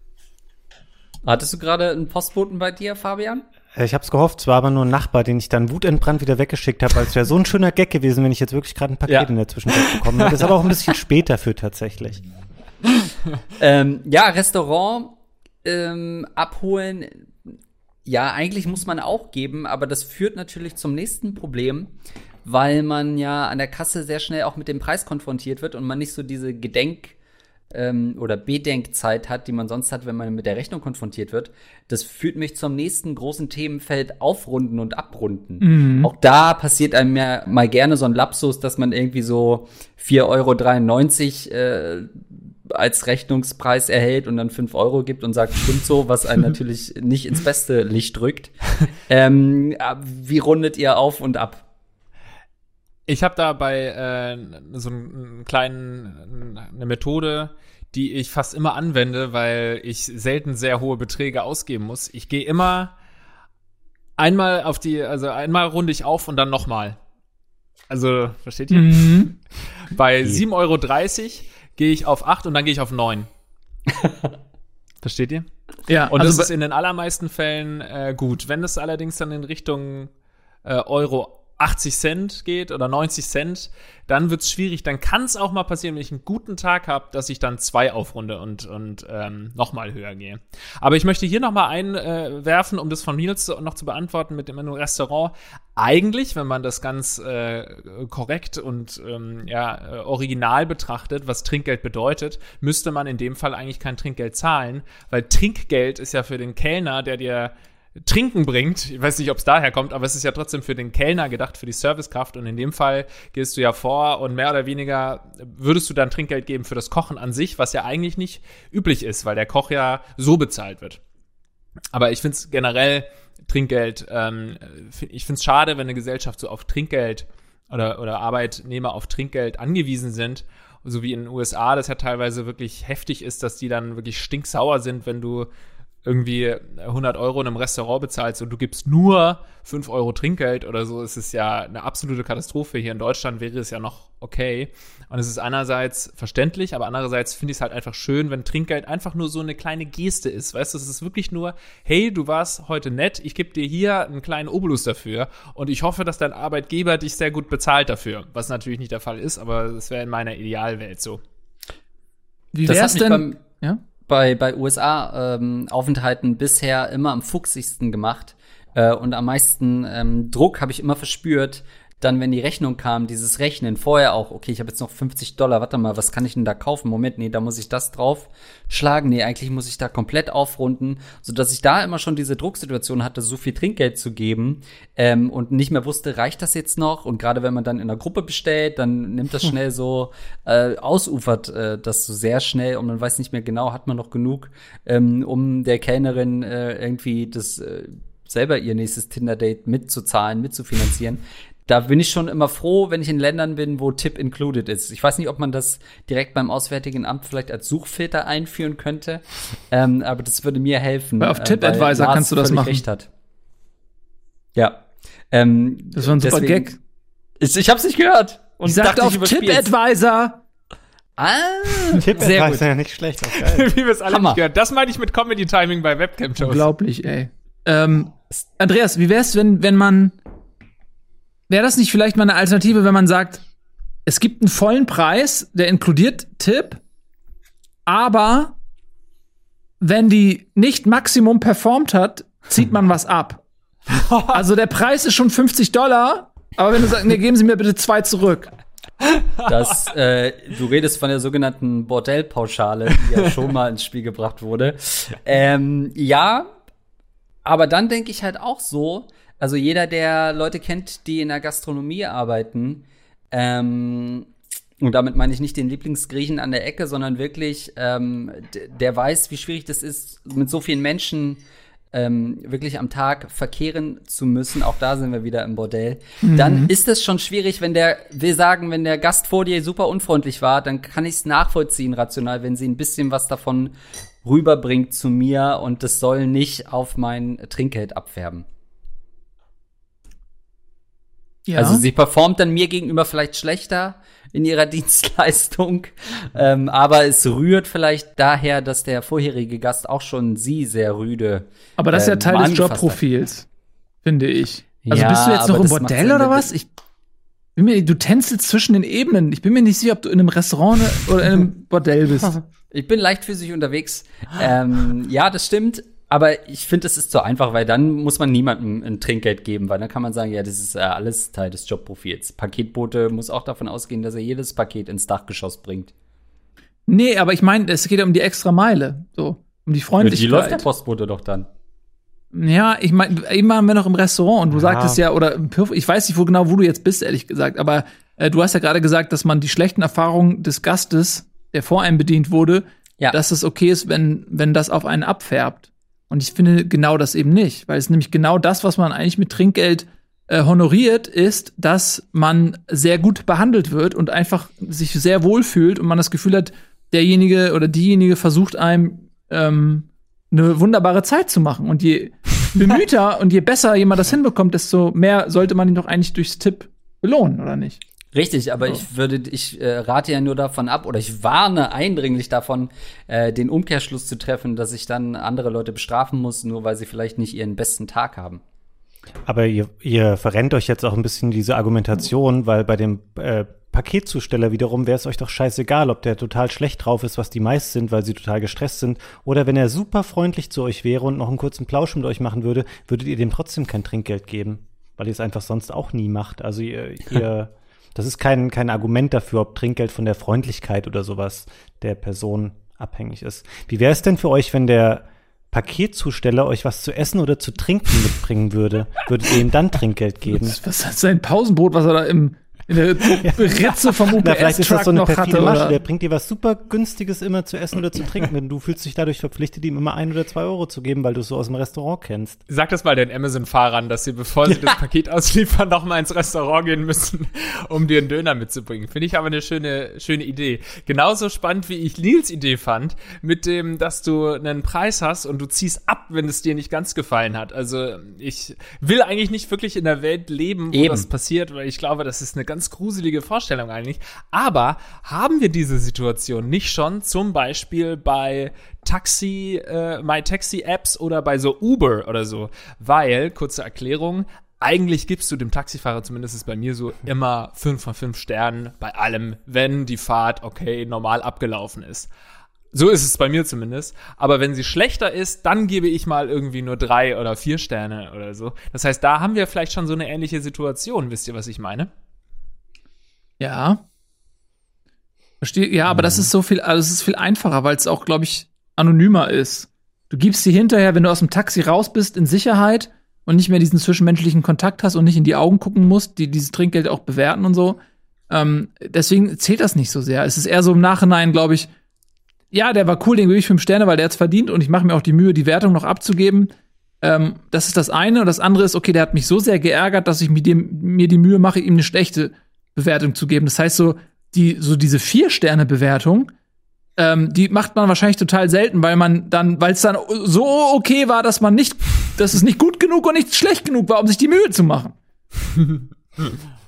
Hattest du gerade einen Postboten bei dir, Fabian? Äh, ich hab's gehofft, es war aber nur ein Nachbar, den ich dann wutentbrannt wieder weggeschickt habe, weil es wäre so ein schöner Gag gewesen, wenn ich jetzt wirklich gerade ein Paket ja. in der Zwischenzeit bekommen hätte. Das ist aber auch ein bisschen später für tatsächlich. ähm, ja, Restaurant ähm, abholen. Ja, eigentlich muss man auch geben, aber das führt natürlich zum nächsten Problem, weil man ja an der Kasse sehr schnell auch mit dem Preis konfrontiert wird und man nicht so diese Gedenk ähm, oder Bedenkzeit hat, die man sonst hat, wenn man mit der Rechnung konfrontiert wird. Das führt mich zum nächsten großen Themenfeld Aufrunden und Abrunden. Mhm. Auch da passiert einem ja mal gerne so ein Lapsus, dass man irgendwie so 4,93 Euro äh, als Rechnungspreis erhält und dann 5 Euro gibt und sagt, stimmt so, was einen natürlich nicht ins beste Licht drückt. Ähm, wie rundet ihr auf und ab? Ich habe da bei äh, so einen kleinen eine Methode, die ich fast immer anwende, weil ich selten sehr hohe Beträge ausgeben muss. Ich gehe immer einmal auf die, also einmal runde ich auf und dann nochmal. Also, versteht ihr? Mhm. Bei 7,30 Euro gehe ich auf 8 und dann gehe ich auf 9. versteht ihr? Ja. Und also das ist in den allermeisten Fällen äh, gut. Wenn es allerdings dann in Richtung äh, Euro 80 Cent geht oder 90 Cent, dann wird's schwierig. Dann kann es auch mal passieren, wenn ich einen guten Tag habe, dass ich dann zwei aufrunde und, und ähm, nochmal höher gehe. Aber ich möchte hier nochmal einwerfen, äh, um das von Nils noch zu beantworten mit dem Restaurant. Eigentlich, wenn man das ganz äh, korrekt und ähm, ja, äh, original betrachtet, was Trinkgeld bedeutet, müsste man in dem Fall eigentlich kein Trinkgeld zahlen, weil Trinkgeld ist ja für den Kellner, der dir Trinken bringt. Ich weiß nicht, ob es daher kommt, aber es ist ja trotzdem für den Kellner gedacht, für die Servicekraft. Und in dem Fall gehst du ja vor und mehr oder weniger würdest du dann Trinkgeld geben für das Kochen an sich, was ja eigentlich nicht üblich ist, weil der Koch ja so bezahlt wird. Aber ich finde es generell Trinkgeld, ähm, ich finde es schade, wenn eine Gesellschaft so auf Trinkgeld oder, oder Arbeitnehmer auf Trinkgeld angewiesen sind so wie in den USA, das ja teilweise wirklich heftig ist, dass die dann wirklich stinksauer sind, wenn du irgendwie 100 Euro in einem Restaurant bezahlst und du gibst nur 5 Euro Trinkgeld oder so, ist es ja eine absolute Katastrophe. Hier in Deutschland wäre es ja noch okay. Und es ist einerseits verständlich, aber andererseits finde ich es halt einfach schön, wenn Trinkgeld einfach nur so eine kleine Geste ist. Weißt du, es ist wirklich nur, hey, du warst heute nett, ich gebe dir hier einen kleinen Obolus dafür und ich hoffe, dass dein Arbeitgeber dich sehr gut bezahlt dafür. Was natürlich nicht der Fall ist, aber das wäre in meiner Idealwelt so. Wie wär's denn? Beim, ja? Bei, bei USA-Aufenthalten ähm, bisher immer am fuchsigsten gemacht. Äh, und am meisten ähm, Druck habe ich immer verspürt, dann, wenn die Rechnung kam, dieses Rechnen, vorher auch, okay, ich habe jetzt noch 50 Dollar, warte mal, was kann ich denn da kaufen? Moment, nee, da muss ich das drauf schlagen. Nee, eigentlich muss ich da komplett aufrunden, so dass ich da immer schon diese Drucksituation hatte, so viel Trinkgeld zu geben ähm, und nicht mehr wusste, reicht das jetzt noch? Und gerade wenn man dann in einer Gruppe bestellt, dann nimmt das schnell so, äh, ausufert äh, das so sehr schnell und man weiß nicht mehr genau, hat man noch genug, ähm, um der Kellnerin äh, irgendwie das äh, selber ihr nächstes Tinder-Date mitzuzahlen, mitzufinanzieren da bin ich schon immer froh, wenn ich in Ländern bin, wo Tip included ist. Ich weiß nicht, ob man das direkt beim Auswärtigen Amt vielleicht als Suchfilter einführen könnte, ähm, aber das würde mir helfen. Weil auf äh, TipAdvisor kannst du das machen. Recht hat. Ja. Ähm, das war ein super deswegen, Gag. Ich, ich hab's nicht gehört. Und ich sagte auf TipAdvisor. Ah, TipAdvisor ist ja nicht schlecht. Auch geil. Wie wir es alle Hammer. nicht gehört. Das meine ich mit Comedy Timing bei Webcam-Shows. Unglaublich, ey. Ähm, Andreas, wie wär's, wenn, wenn man wäre das nicht vielleicht mal eine Alternative, wenn man sagt, es gibt einen vollen Preis, der inkludiert Tipp, aber wenn die nicht Maximum performt hat, zieht man was ab. also der Preis ist schon 50 Dollar, aber wenn du sagst, nee, geben Sie mir bitte zwei zurück. Das, äh, du redest von der sogenannten Bordellpauschale, die ja schon mal ins Spiel gebracht wurde. Ähm, ja, aber dann denke ich halt auch so, also jeder, der Leute kennt, die in der Gastronomie arbeiten, ähm, und damit meine ich nicht den Lieblingsgriechen an der Ecke, sondern wirklich, ähm, der weiß, wie schwierig das ist, mit so vielen Menschen ähm, wirklich am Tag verkehren zu müssen. Auch da sind wir wieder im Bordell. Mhm. Dann ist es schon schwierig, wenn der, wir sagen, wenn der Gast vor dir super unfreundlich war, dann kann ich es nachvollziehen rational, wenn sie ein bisschen was davon rüberbringt zu mir und das soll nicht auf mein Trinkgeld abfärben. Ja. Also sie performt dann mir gegenüber vielleicht schlechter in ihrer Dienstleistung, ähm, aber es rührt vielleicht daher, dass der vorherige Gast auch schon sie sehr rüde. Aber das ist ja ähm, Teil des Jobprofils, finde ich. Also ja, bist du jetzt noch im Bordell oder was? Ich bin mir, du tänzelst zwischen den Ebenen. Ich bin mir nicht sicher, ob du in einem Restaurant oder in einem Bordell bist. Ich bin leichtfüßig unterwegs. Ähm, ja, das stimmt. Aber ich finde, es ist zu einfach, weil dann muss man niemandem ein Trinkgeld geben, weil dann kann man sagen, ja, das ist äh, alles Teil des Jobprofils. Paketbote muss auch davon ausgehen, dass er jedes Paket ins Dachgeschoss bringt. Nee, aber ich meine, es geht ja um die extra Meile, so, um die Freundlichkeit. Ja, die läuft der Postbote doch dann. Ja, ich meine, eben waren wir noch im Restaurant und du ja. sagtest ja, oder ich weiß nicht wo genau, wo du jetzt bist, ehrlich gesagt, aber äh, du hast ja gerade gesagt, dass man die schlechten Erfahrungen des Gastes, der vor einem bedient wurde, ja. dass es okay ist, wenn, wenn das auf einen abfärbt. Und ich finde genau das eben nicht, weil es nämlich genau das, was man eigentlich mit Trinkgeld äh, honoriert, ist, dass man sehr gut behandelt wird und einfach sich sehr wohl fühlt und man das Gefühl hat, derjenige oder diejenige versucht einem ähm, eine wunderbare Zeit zu machen. Und je bemühter und je besser jemand das hinbekommt, desto mehr sollte man ihn doch eigentlich durchs Tipp belohnen, oder nicht? Richtig, aber oh. ich würde, ich äh, rate ja nur davon ab oder ich warne eindringlich davon, äh, den Umkehrschluss zu treffen, dass ich dann andere Leute bestrafen muss, nur weil sie vielleicht nicht ihren besten Tag haben. Aber ihr, ihr verrennt euch jetzt auch ein bisschen diese Argumentation, weil bei dem äh, Paketzusteller wiederum wäre es euch doch scheißegal, ob der total schlecht drauf ist, was die meist sind, weil sie total gestresst sind, oder wenn er super freundlich zu euch wäre und noch einen kurzen Plausch mit euch machen würde, würdet ihr dem trotzdem kein Trinkgeld geben, weil ihr es einfach sonst auch nie macht. Also ihr, ihr Das ist kein, kein Argument dafür, ob Trinkgeld von der Freundlichkeit oder sowas der Person abhängig ist. Wie wäre es denn für euch, wenn der Paketzusteller euch was zu essen oder zu trinken mitbringen würde? Würdet ihr ihm dann Trinkgeld geben? Was, was hat sein Pausenbrot, was er da im in der Ritze vom UPS Na, vielleicht ist das so eine perfide Masche. Der bringt dir was super günstiges immer zu essen oder zu trinken. Und du fühlst dich dadurch verpflichtet, ihm immer ein oder zwei Euro zu geben, weil du es so aus dem Restaurant kennst. Sag das mal den Amazon-Fahrern, dass sie, bevor sie das Paket ausliefern, noch mal ins Restaurant gehen müssen, um dir einen Döner mitzubringen. Finde ich aber eine schöne, schöne Idee. Genauso spannend, wie ich Nils Idee fand, mit dem, dass du einen Preis hast und du ziehst ab, wenn es dir nicht ganz gefallen hat. Also ich will eigentlich nicht wirklich in der Welt leben, wo Eben. das passiert, weil ich glaube, das ist eine ganz gruselige Vorstellung eigentlich. Aber haben wir diese Situation nicht schon zum Beispiel bei Taxi, äh, My Taxi Apps oder bei so Uber oder so? Weil, kurze Erklärung, eigentlich gibst du dem Taxifahrer, zumindest ist bei mir so, immer fünf von fünf Sternen bei allem, wenn die Fahrt okay normal abgelaufen ist. So ist es bei mir zumindest. Aber wenn sie schlechter ist, dann gebe ich mal irgendwie nur drei oder vier Sterne oder so. Das heißt, da haben wir vielleicht schon so eine ähnliche Situation. Wisst ihr, was ich meine? Ja. Verstehe. Ja, aber das mhm. ist so viel, also es ist viel einfacher, weil es auch, glaube ich, anonymer ist. Du gibst sie hinterher, wenn du aus dem Taxi raus bist, in Sicherheit und nicht mehr diesen zwischenmenschlichen Kontakt hast und nicht in die Augen gucken musst, die dieses Trinkgeld auch bewerten und so. Ähm, deswegen zählt das nicht so sehr. Es ist eher so im Nachhinein, glaube ich, ja, der war cool, den gebe ich fünf Sterne, weil der hat's verdient und ich mache mir auch die Mühe, die Wertung noch abzugeben. Ähm, das ist das eine. Und das andere ist, okay, der hat mich so sehr geärgert, dass ich mir die, mir die Mühe mache, ihm eine schlechte Bewertung zu geben. Das heißt, so, die, so diese Vier-Sterne-Bewertung, ähm, die macht man wahrscheinlich total selten, weil man dann, weil es dann so okay war, dass man nicht, dass es nicht gut genug und nicht schlecht genug war, um sich die Mühe zu machen.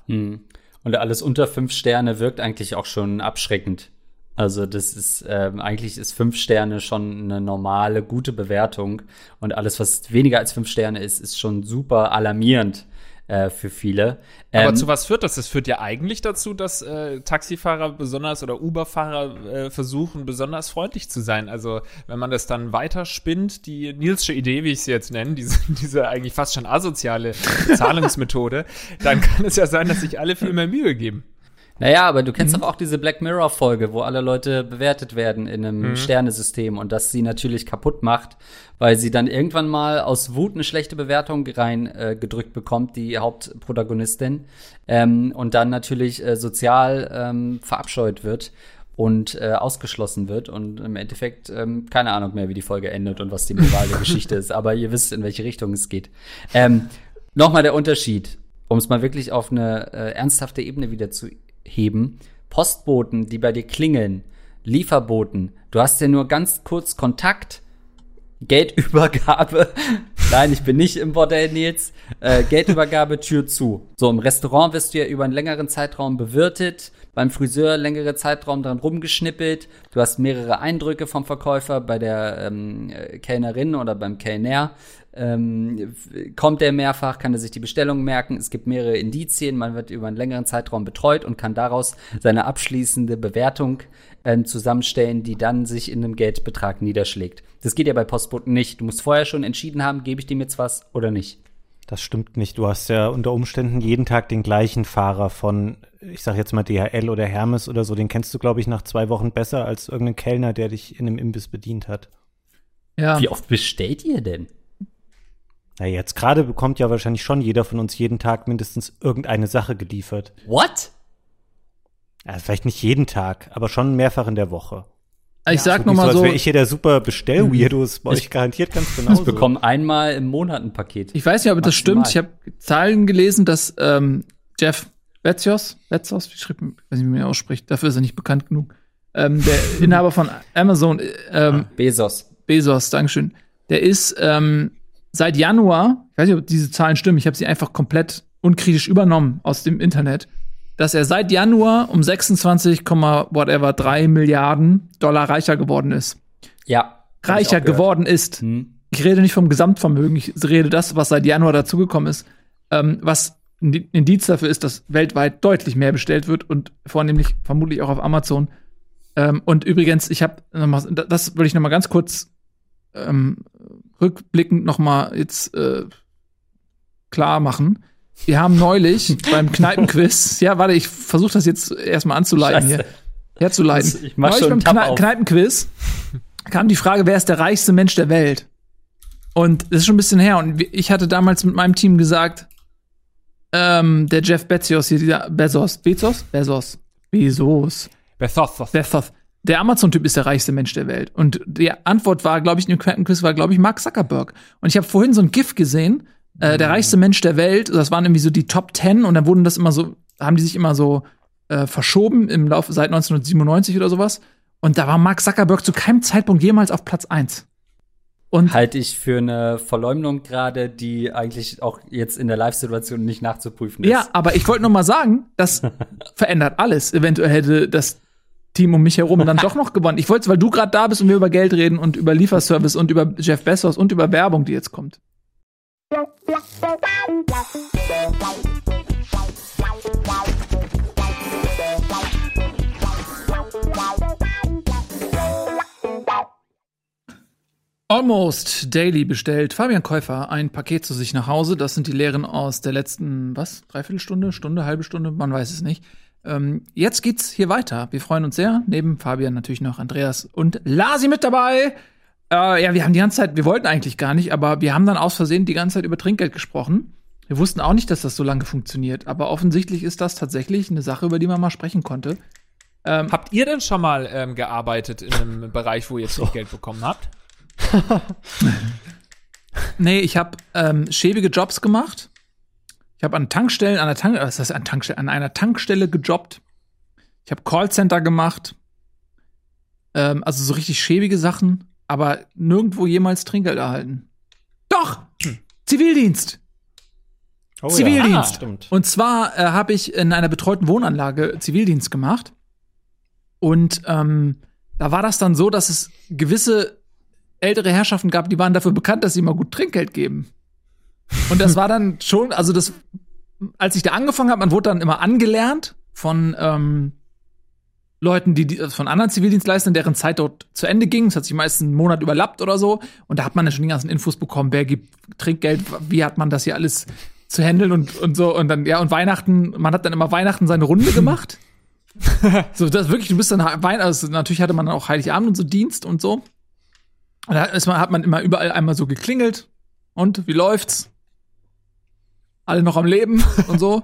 hm. Und alles unter fünf Sterne wirkt eigentlich auch schon abschreckend. Also das ist ähm, eigentlich ist fünf Sterne schon eine normale, gute Bewertung und alles, was weniger als fünf Sterne ist, ist schon super alarmierend äh, für viele. Aber ähm, zu was führt das? Das führt ja eigentlich dazu, dass äh, Taxifahrer besonders oder Uber-Fahrer äh, versuchen, besonders freundlich zu sein. Also wenn man das dann weiterspinnt, die Nilsche Idee, wie ich sie jetzt nenne, diese, diese eigentlich fast schon asoziale Zahlungsmethode, dann kann es ja sein, dass sich alle viel mehr Mühe geben. Naja, aber du kennst mhm. doch auch diese Black Mirror-Folge, wo alle Leute bewertet werden in einem mhm. Sternesystem und das sie natürlich kaputt macht, weil sie dann irgendwann mal aus Wut eine schlechte Bewertung reingedrückt äh, bekommt, die Hauptprotagonistin, ähm, und dann natürlich äh, sozial ähm, verabscheut wird und äh, ausgeschlossen wird und im Endeffekt ähm, keine Ahnung mehr, wie die Folge endet und was die Moral der Geschichte ist, aber ihr wisst, in welche Richtung es geht. Ähm, Nochmal der Unterschied, um es mal wirklich auf eine äh, ernsthafte Ebene wieder zu heben. Postboten, die bei dir klingeln, Lieferboten, du hast ja nur ganz kurz Kontakt, Geldübergabe. Nein, ich bin nicht im Bordell, Nils. Äh, Geldübergabe, Tür zu. So, im Restaurant wirst du ja über einen längeren Zeitraum bewirtet, beim Friseur längere Zeitraum dran rumgeschnippelt. Du hast mehrere Eindrücke vom Verkäufer bei der ähm, Kellnerin oder beim Kellner. Ähm, kommt er mehrfach, kann er sich die Bestellung merken. Es gibt mehrere Indizien. Man wird über einen längeren Zeitraum betreut und kann daraus seine abschließende Bewertung äh, zusammenstellen, die dann sich in einem Geldbetrag niederschlägt. Das geht ja bei Postboten nicht. Du musst vorher schon entschieden haben, gebe ich dem jetzt was oder nicht. Das stimmt nicht. Du hast ja unter Umständen jeden Tag den gleichen Fahrer von, ich sag jetzt mal DHL oder Hermes oder so. Den kennst du, glaube ich, nach zwei Wochen besser als irgendein Kellner, der dich in einem Imbiss bedient hat. Ja. Wie oft bestellt ihr denn? Na, jetzt gerade bekommt ja wahrscheinlich schon jeder von uns jeden Tag mindestens irgendeine Sache geliefert. What? Ja, vielleicht nicht jeden Tag, aber schon mehrfach in der Woche. Ich ja, sag noch mal so, als wäre ich hier der super Bestell-Weirdo, ist bei euch garantiert ganz genau. Ich bekomme einmal im Monat ein Paket. Ich weiß nicht, ob das stimmt. Ich habe Zahlen gelesen, dass ähm, Jeff Bezos, Bezos, wie schreibt, weiß nicht, wie man ausspricht, dafür ist er nicht bekannt genug. Ähm, der Inhaber von Amazon, ähm, ah, Bezos. Bezos, Dankeschön. Der ist ähm, seit Januar, ich weiß nicht, ob diese Zahlen stimmen, ich habe sie einfach komplett unkritisch übernommen aus dem Internet, dass er seit Januar um 26, whatever 3 Milliarden Dollar reicher geworden ist. Ja. Reicher geworden ist. Hm. Ich rede nicht vom Gesamtvermögen, ich rede das, was seit Januar dazugekommen ist, ähm, was ein Indiz dafür ist, dass weltweit deutlich mehr bestellt wird und vornehmlich vermutlich auch auf Amazon. Ähm, und übrigens, ich habe das würde ich noch mal ganz kurz ähm, rückblickend noch mal jetzt äh, klar machen. Wir haben neulich beim Kneipenquiz, ja, warte, ich versuche das jetzt erstmal anzuleiten hier. Herzuleiten. Ich mach neulich schon beim Kne Kneipenquiz kam die Frage, wer ist der reichste Mensch der Welt? Und das ist schon ein bisschen her. Und ich hatte damals mit meinem Team gesagt, ähm, der Jeff Bezos hier, dieser Bezos, Bezos, Bezos, Bezos, Bezos, Bezos. Der Amazon-Typ ist der reichste Mensch der Welt. Und die Antwort war, glaube ich, in dem Quentin-Quiz war, glaube ich, Mark Zuckerberg. Und ich habe vorhin so ein GIF gesehen, äh, der reichste Mensch der Welt. Das waren irgendwie so die Top Ten und dann wurden das immer so, haben die sich immer so äh, verschoben im Laufe seit 1997 oder sowas. Und da war Mark Zuckerberg zu keinem Zeitpunkt jemals auf Platz 1. Und halte ich für eine Verleumdung gerade, die eigentlich auch jetzt in der Live-Situation nicht nachzuprüfen ist. Ja, aber ich wollte noch mal sagen, das verändert alles. Eventuell hätte das Team um mich herum dann doch noch gewonnen. Ich wollte, weil du gerade da bist und wir über Geld reden und über Lieferservice und über Jeff Bezos und über Werbung, die jetzt kommt. Almost Daily bestellt Fabian Käufer ein Paket zu sich nach Hause. Das sind die Lehren aus der letzten, was? Dreiviertelstunde, Stunde, halbe Stunde? Man weiß es nicht. Ähm, jetzt geht's hier weiter. Wir freuen uns sehr. Neben Fabian natürlich noch Andreas und Lasi mit dabei. Äh, ja, wir haben die ganze Zeit, wir wollten eigentlich gar nicht, aber wir haben dann aus Versehen die ganze Zeit über Trinkgeld gesprochen. Wir wussten auch nicht, dass das so lange funktioniert, aber offensichtlich ist das tatsächlich eine Sache, über die man mal sprechen konnte. Ähm, habt ihr denn schon mal ähm, gearbeitet in einem Bereich, wo ihr Trinkgeld bekommen habt? nee, ich habe ähm, schäbige Jobs gemacht. Ich habe an Tankstellen, an der Tank, was heißt an Tankstelle, an einer Tankstelle gejobbt. Ich habe Callcenter gemacht. Ähm, also so richtig schäbige Sachen, aber nirgendwo jemals Trinkgeld erhalten. Doch! Hm. Zivildienst! Oh, Zivildienst. Ja. Ah, Und zwar äh, habe ich in einer betreuten Wohnanlage Zivildienst gemacht. Und ähm, da war das dann so, dass es gewisse ältere Herrschaften gab, die waren dafür bekannt, dass sie immer gut Trinkgeld geben. Und das war dann schon, also das, als ich da angefangen habe, man wurde dann immer angelernt von ähm, Leuten, die, die von anderen Zivildienstleistern, deren Zeit dort zu Ende ging. Das hat sich meistens einen Monat überlappt oder so. Und da hat man dann schon die ganzen Infos bekommen, wer gibt Trinkgeld, wie hat man das hier alles zu handeln und, und so. Und dann, ja, und Weihnachten, man hat dann immer Weihnachten seine Runde gemacht. so, das wirklich, du bist dann Weihnachten, also natürlich hatte man dann auch Heiligabend und so Dienst und so. Und da hat man immer überall einmal so geklingelt. Und wie läuft's? Alle noch am Leben und so.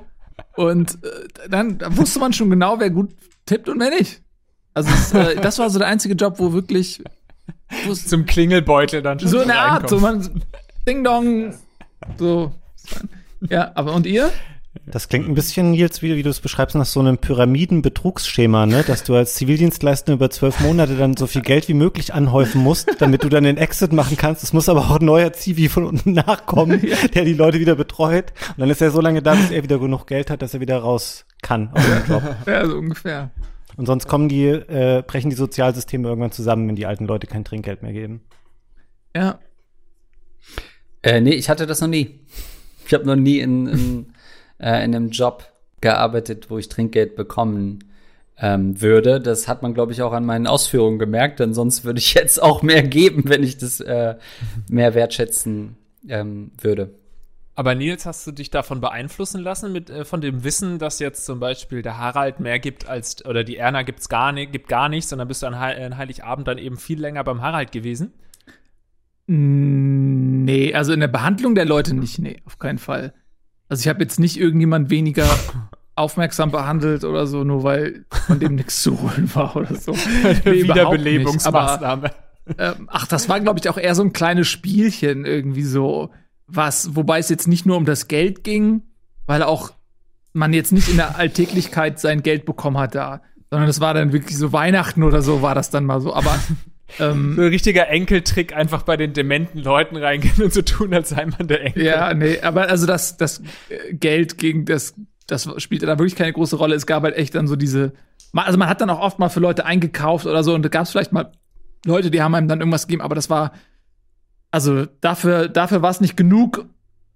Und äh, dann da wusste man schon genau, wer gut tippt und wer nicht. Also das, äh, das war so der einzige Job, wo wirklich zum Klingelbeutel dann schon so eine Art, so man Ding Dong, so ja. Aber und ihr? Das klingt ein bisschen, Nils, wie, wie du es beschreibst, nach so einem Pyramiden-Betrugsschema, ne? Dass du als Zivildienstleister über zwölf Monate dann so viel Geld wie möglich anhäufen musst, damit du dann den Exit machen kannst. Es muss aber auch ein neuer Zivi von unten nachkommen, der die Leute wieder betreut. Und dann ist er so lange da, bis er wieder genug Geld hat, dass er wieder raus kann aus dem Job. Ja, so ungefähr. Und sonst kommen die, äh, brechen die Sozialsysteme irgendwann zusammen, wenn die alten Leute kein Trinkgeld mehr geben. Ja. Äh, nee, ich hatte das noch nie. Ich habe noch nie in, in äh, in einem Job gearbeitet, wo ich Trinkgeld bekommen ähm, würde. Das hat man, glaube ich, auch an meinen Ausführungen gemerkt, denn sonst würde ich jetzt auch mehr geben, wenn ich das äh, mehr wertschätzen ähm, würde. Aber Nils, hast du dich davon beeinflussen lassen mit äh, von dem Wissen, dass jetzt zum Beispiel der Harald mehr gibt als oder die Erna gibt's gar nicht, gibt gar nichts, sondern bist du an, He an Heiligabend dann eben viel länger beim Harald gewesen? Nee, also in der Behandlung der Leute nicht, nee, auf keinen Fall. Also ich habe jetzt nicht irgendjemand weniger aufmerksam behandelt oder so, nur weil von dem nichts zu holen war oder so. nee, Wiederbelebungsmaßnahme. äh, ach, das war, glaube ich, auch eher so ein kleines Spielchen irgendwie so. Was, wobei es jetzt nicht nur um das Geld ging, weil auch man jetzt nicht in der Alltäglichkeit sein Geld bekommen hat da, sondern es war dann wirklich so Weihnachten oder so war das dann mal so. Aber ähm, so ein richtiger Enkeltrick, einfach bei den dementen Leuten reingehen und so tun, als sei man der Enkel. Ja, nee, aber also das, das äh, Geld gegen das, das spielte da wirklich keine große Rolle. Es gab halt echt dann so diese, also man hat dann auch oft mal für Leute eingekauft oder so und da gab es vielleicht mal Leute, die haben einem dann irgendwas gegeben, aber das war, also dafür, dafür war es nicht genug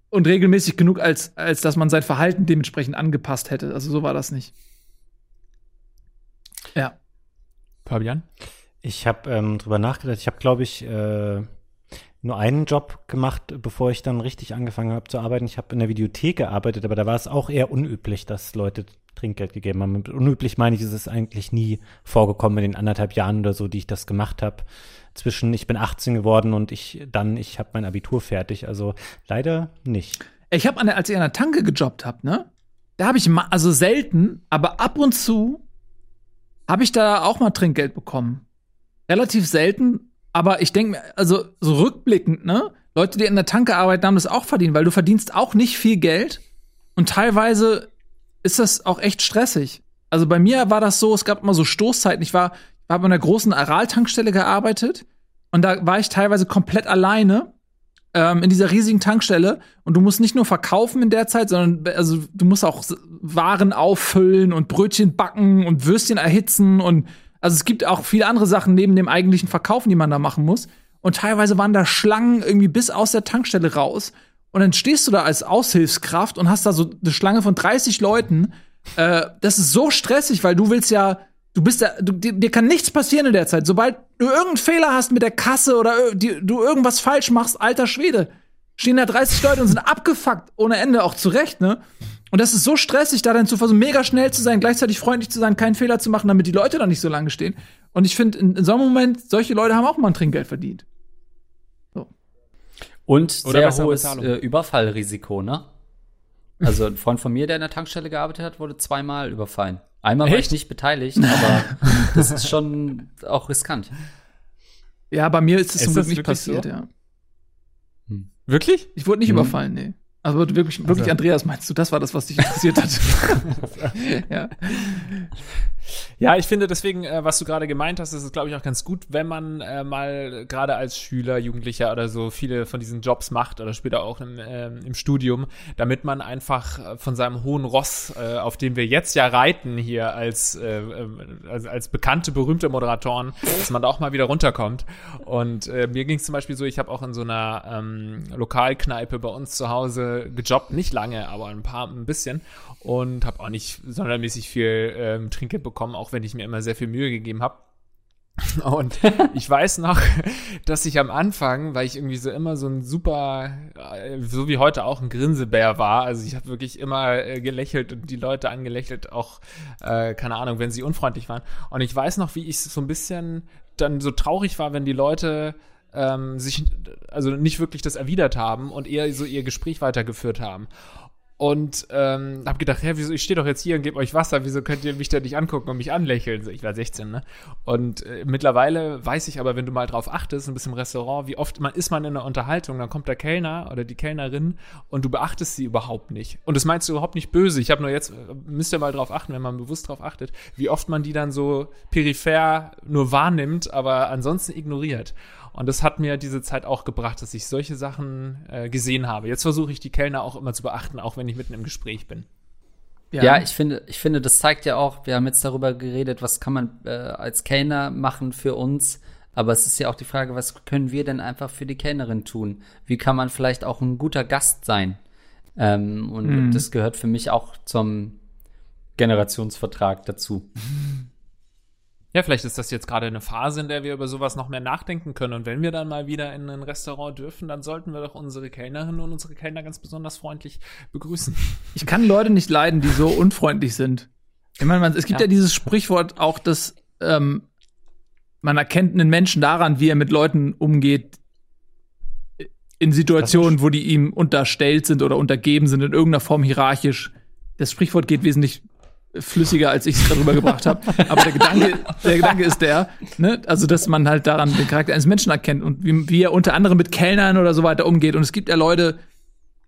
und regelmäßig genug, als, als dass man sein Verhalten dementsprechend angepasst hätte. Also so war das nicht. Ja. Fabian? Ich habe ähm, drüber nachgedacht. Ich habe, glaube ich, äh, nur einen Job gemacht, bevor ich dann richtig angefangen habe zu arbeiten. Ich habe in der Videothek gearbeitet, aber da war es auch eher unüblich, dass Leute Trinkgeld gegeben haben. Mit unüblich meine ich, ist es eigentlich nie vorgekommen in den anderthalb Jahren oder so, die ich das gemacht habe. Zwischen ich bin 18 geworden und ich dann, ich habe mein Abitur fertig. Also leider nicht. Ich habe, als ich an der Tanke gejobbt habe, ne, da habe ich also selten, aber ab und zu habe ich da auch mal Trinkgeld bekommen. Relativ selten, aber ich denke mir, also so rückblickend, ne, Leute, die in der Tanke arbeiten, haben das auch verdient, weil du verdienst auch nicht viel Geld und teilweise ist das auch echt stressig. Also bei mir war das so, es gab immer so Stoßzeiten. Ich war, war bei einer großen Aral-Tankstelle gearbeitet und da war ich teilweise komplett alleine ähm, in dieser riesigen Tankstelle und du musst nicht nur verkaufen in der Zeit, sondern also du musst auch Waren auffüllen und Brötchen backen und Würstchen erhitzen und also es gibt auch viele andere Sachen neben dem eigentlichen Verkaufen, die man da machen muss. Und teilweise waren da Schlangen irgendwie bis aus der Tankstelle raus. Und dann stehst du da als Aushilfskraft und hast da so eine Schlange von 30 Leuten. Äh, das ist so stressig, weil du willst ja Du bist ja, du, dir, dir, kann nichts passieren in der Zeit. Sobald du irgendeinen Fehler hast mit der Kasse oder die, du irgendwas falsch machst, alter Schwede, stehen da 30 Leute und sind abgefuckt ohne Ende, auch zurecht, ne? Und das ist so stressig, da dann zu versuchen, mega schnell zu sein, gleichzeitig freundlich zu sein, keinen Fehler zu machen, damit die Leute da nicht so lange stehen. Und ich finde, in, in, so einem Moment, solche Leute haben auch mal ein Trinkgeld verdient. So. Und Oder sehr hohes äh, Überfallrisiko, ne? Also ein Freund von mir, der in der Tankstelle gearbeitet hat, wurde zweimal überfallen. Einmal Echt? war ich nicht beteiligt, aber das ist schon auch riskant. Ja, bei mir ist es zum Glück nicht passiert, so? ja. Hm. Wirklich? Ich wurde nicht hm. überfallen, nee. Also wirklich, wirklich also. Andreas, meinst du, das war das, was dich interessiert hat? ja. Ja, ich finde deswegen, äh, was du gerade gemeint hast, ist es, glaube ich, auch ganz gut, wenn man äh, mal gerade als Schüler, Jugendlicher oder so viele von diesen Jobs macht oder später auch im, äh, im Studium, damit man einfach äh, von seinem hohen Ross, äh, auf dem wir jetzt ja reiten hier als, äh, als, als bekannte, berühmte Moderatoren, dass man da auch mal wieder runterkommt. Und äh, mir ging es zum Beispiel so, ich habe auch in so einer ähm, Lokalkneipe bei uns zu Hause gejobbt, nicht lange, aber ein paar, ein bisschen und habe auch nicht sondermäßig viel ähm, Trinkgeld bekommen, auch wenn ich mir immer sehr viel Mühe gegeben habe. Und ich weiß noch, dass ich am Anfang, weil ich irgendwie so immer so ein super, äh, so wie heute auch ein Grinsebär war, also ich habe wirklich immer äh, gelächelt und die Leute angelächelt, auch, äh, keine Ahnung, wenn sie unfreundlich waren. Und ich weiß noch, wie ich so ein bisschen dann so traurig war, wenn die Leute ähm, sich, also nicht wirklich das erwidert haben und eher so ihr Gespräch weitergeführt haben und ähm, habe gedacht, hä, wieso, ich stehe doch jetzt hier und gebe euch Wasser, wieso könnt ihr mich da nicht angucken und mich anlächeln? Ich war 16, ne? Und äh, mittlerweile weiß ich aber, wenn du mal drauf achtest, ein bisschen im Restaurant, wie oft man ist man in einer Unterhaltung, dann kommt der Kellner oder die Kellnerin und du beachtest sie überhaupt nicht. Und das meinst du überhaupt nicht böse. Ich habe nur jetzt, äh, müsst ihr mal drauf achten, wenn man bewusst drauf achtet, wie oft man die dann so peripher nur wahrnimmt, aber ansonsten ignoriert. Und das hat mir diese Zeit auch gebracht, dass ich solche Sachen äh, gesehen habe. Jetzt versuche ich die Kellner auch immer zu beachten, auch wenn ich mitten im Gespräch bin. Ja. ja, ich finde, ich finde, das zeigt ja auch, wir haben jetzt darüber geredet, was kann man äh, als Kellner machen für uns. Aber es ist ja auch die Frage, was können wir denn einfach für die Kellnerin tun? Wie kann man vielleicht auch ein guter Gast sein? Ähm, und mhm. das gehört für mich auch zum Generationsvertrag dazu. Ja, vielleicht ist das jetzt gerade eine Phase, in der wir über sowas noch mehr nachdenken können. Und wenn wir dann mal wieder in ein Restaurant dürfen, dann sollten wir doch unsere Kellnerinnen und unsere Kellner ganz besonders freundlich begrüßen. Ich kann Leute nicht leiden, die so unfreundlich sind. Ich meine, man, es gibt ja. ja. dieses Sprichwort auch, dass ähm, man erkennt einen Menschen daran, wie er mit Leuten umgeht, in Situationen, wo die ihm unterstellt sind oder untergeben sind, in irgendeiner Form hierarchisch. Das Sprichwort geht wesentlich flüssiger, als ich es darüber gebracht habe. Aber der Gedanke, der Gedanke ist der, ne, also dass man halt daran den Charakter eines Menschen erkennt und wie, wie er unter anderem mit Kellnern oder so weiter umgeht. Und es gibt ja Leute,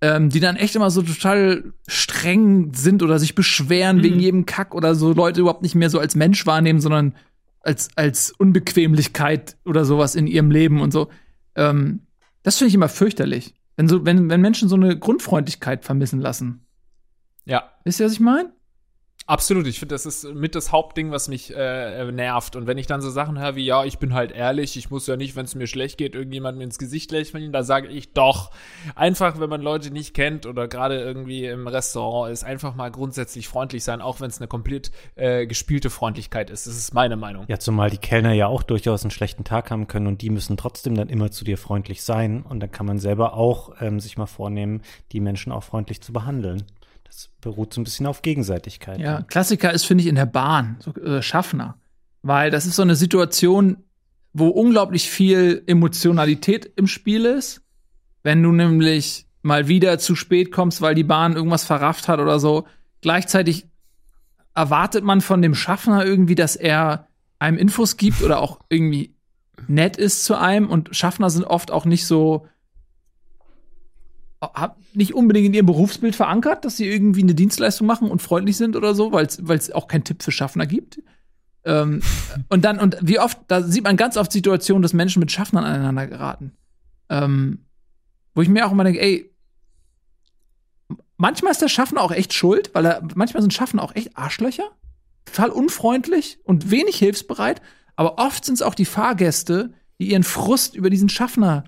ähm, die dann echt immer so total streng sind oder sich beschweren mhm. wegen jedem Kack oder so Leute überhaupt nicht mehr so als Mensch wahrnehmen, sondern als, als Unbequemlichkeit oder sowas in ihrem Leben und so. Ähm, das finde ich immer fürchterlich. Wenn, so, wenn, wenn Menschen so eine Grundfreundlichkeit vermissen lassen. Ja. Wisst ihr, was ich meine? Absolut, ich finde, das ist mit das Hauptding, was mich äh, nervt. Und wenn ich dann so Sachen höre wie, ja, ich bin halt ehrlich, ich muss ja nicht, wenn es mir schlecht geht, irgendjemandem ins Gesicht lächeln, da sage ich doch. Einfach, wenn man Leute nicht kennt oder gerade irgendwie im Restaurant ist, einfach mal grundsätzlich freundlich sein, auch wenn es eine komplett äh, gespielte Freundlichkeit ist. Das ist meine Meinung. Ja, zumal die Kellner ja auch durchaus einen schlechten Tag haben können und die müssen trotzdem dann immer zu dir freundlich sein. Und dann kann man selber auch ähm, sich mal vornehmen, die Menschen auch freundlich zu behandeln. Das beruht so ein bisschen auf Gegenseitigkeit. Ja, ja. Klassiker ist, finde ich, in der Bahn, so, äh, Schaffner. Weil das ist so eine Situation, wo unglaublich viel Emotionalität im Spiel ist. Wenn du nämlich mal wieder zu spät kommst, weil die Bahn irgendwas verrafft hat oder so. Gleichzeitig erwartet man von dem Schaffner irgendwie, dass er einem Infos gibt oder auch irgendwie nett ist zu einem und Schaffner sind oft auch nicht so nicht unbedingt in ihrem Berufsbild verankert, dass sie irgendwie eine Dienstleistung machen und freundlich sind oder so, weil es auch keinen Tipp für Schaffner gibt. Ähm, und dann, und wie oft, da sieht man ganz oft Situationen, dass Menschen mit Schaffnern aneinander geraten. Ähm, wo ich mir auch immer denke, ey, manchmal ist der Schaffner auch echt schuld, weil er, manchmal sind Schaffner auch echt Arschlöcher, total unfreundlich und wenig hilfsbereit, aber oft sind es auch die Fahrgäste, die ihren Frust über diesen Schaffner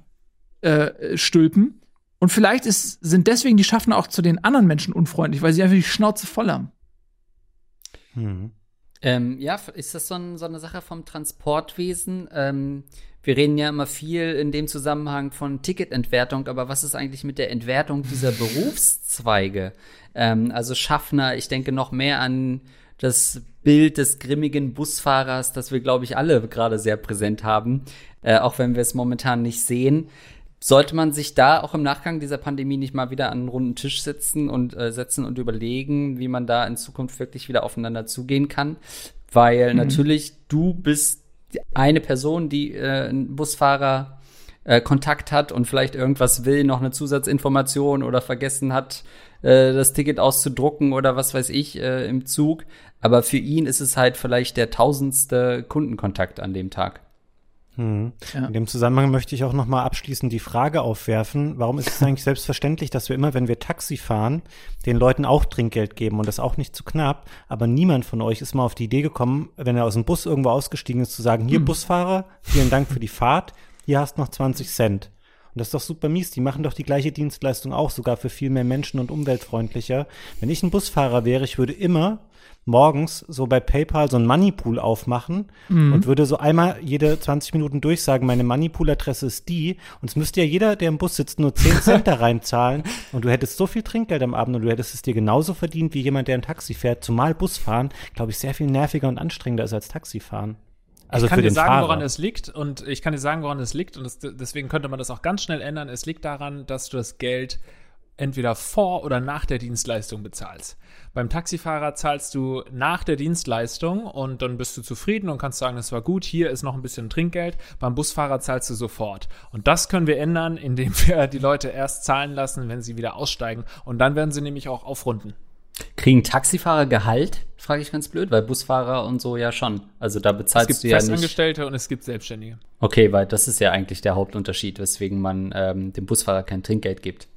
äh, stülpen. Und vielleicht ist, sind deswegen die Schaffner auch zu den anderen Menschen unfreundlich, weil sie einfach die Schnauze voll haben. Hm. Ähm, ja, ist das so, ein, so, eine Sache vom Transportwesen? Ähm, wir reden ja immer viel in dem Zusammenhang von Ticketentwertung, aber was ist eigentlich mit der Entwertung dieser Berufszweige? Ähm, also Schaffner, ich denke noch mehr an das Bild des grimmigen Busfahrers, das wir, glaube ich, alle gerade sehr präsent haben, äh, auch wenn wir es momentan nicht sehen. Sollte man sich da auch im Nachgang dieser Pandemie nicht mal wieder an einen runden Tisch sitzen und äh, setzen und überlegen, wie man da in Zukunft wirklich wieder aufeinander zugehen kann? Weil mhm. natürlich du bist eine Person, die äh, einen Busfahrer äh, Kontakt hat und vielleicht irgendwas will, noch eine Zusatzinformation oder vergessen hat, äh, das Ticket auszudrucken oder was weiß ich äh, im Zug. Aber für ihn ist es halt vielleicht der tausendste Kundenkontakt an dem Tag. Hm. Ja. In dem Zusammenhang möchte ich auch noch mal abschließend die Frage aufwerfen, warum ist es eigentlich selbstverständlich, dass wir immer, wenn wir Taxi fahren, den Leuten auch Trinkgeld geben und das auch nicht zu knapp, aber niemand von euch ist mal auf die Idee gekommen, wenn er aus dem Bus irgendwo ausgestiegen ist, zu sagen, hier hm. Busfahrer, vielen Dank für die Fahrt, hier hast noch 20 Cent. Und das ist doch super mies. Die machen doch die gleiche Dienstleistung auch, sogar für viel mehr Menschen und umweltfreundlicher. Wenn ich ein Busfahrer wäre, ich würde immer morgens so bei PayPal so ein Moneypool aufmachen mhm. und würde so einmal jede 20 Minuten durchsagen, meine Moneypool-Adresse ist die. Und es müsste ja jeder, der im Bus sitzt, nur 10 Cent da reinzahlen. Und du hättest so viel Trinkgeld am Abend und du hättest es dir genauso verdient wie jemand, der ein Taxi fährt. Zumal Busfahren, glaube ich, sehr viel nerviger und anstrengender ist als Taxifahren. Also ich kann dir sagen, Fahrer. woran es liegt und ich kann dir sagen, woran es liegt und das, deswegen könnte man das auch ganz schnell ändern. Es liegt daran, dass du das Geld entweder vor oder nach der Dienstleistung bezahlst. Beim Taxifahrer zahlst du nach der Dienstleistung und dann bist du zufrieden und kannst sagen, es war gut, hier ist noch ein bisschen Trinkgeld. Beim Busfahrer zahlst du sofort. Und das können wir ändern, indem wir die Leute erst zahlen lassen, wenn sie wieder aussteigen. Und dann werden sie nämlich auch aufrunden. Kriegen Taxifahrer Gehalt? Frage ich ganz blöd, weil Busfahrer und so ja schon. Also da bezahlst du ja nicht. Es gibt Festangestellte und es gibt Selbstständige. Okay, weil das ist ja eigentlich der Hauptunterschied, weswegen man ähm, dem Busfahrer kein Trinkgeld gibt.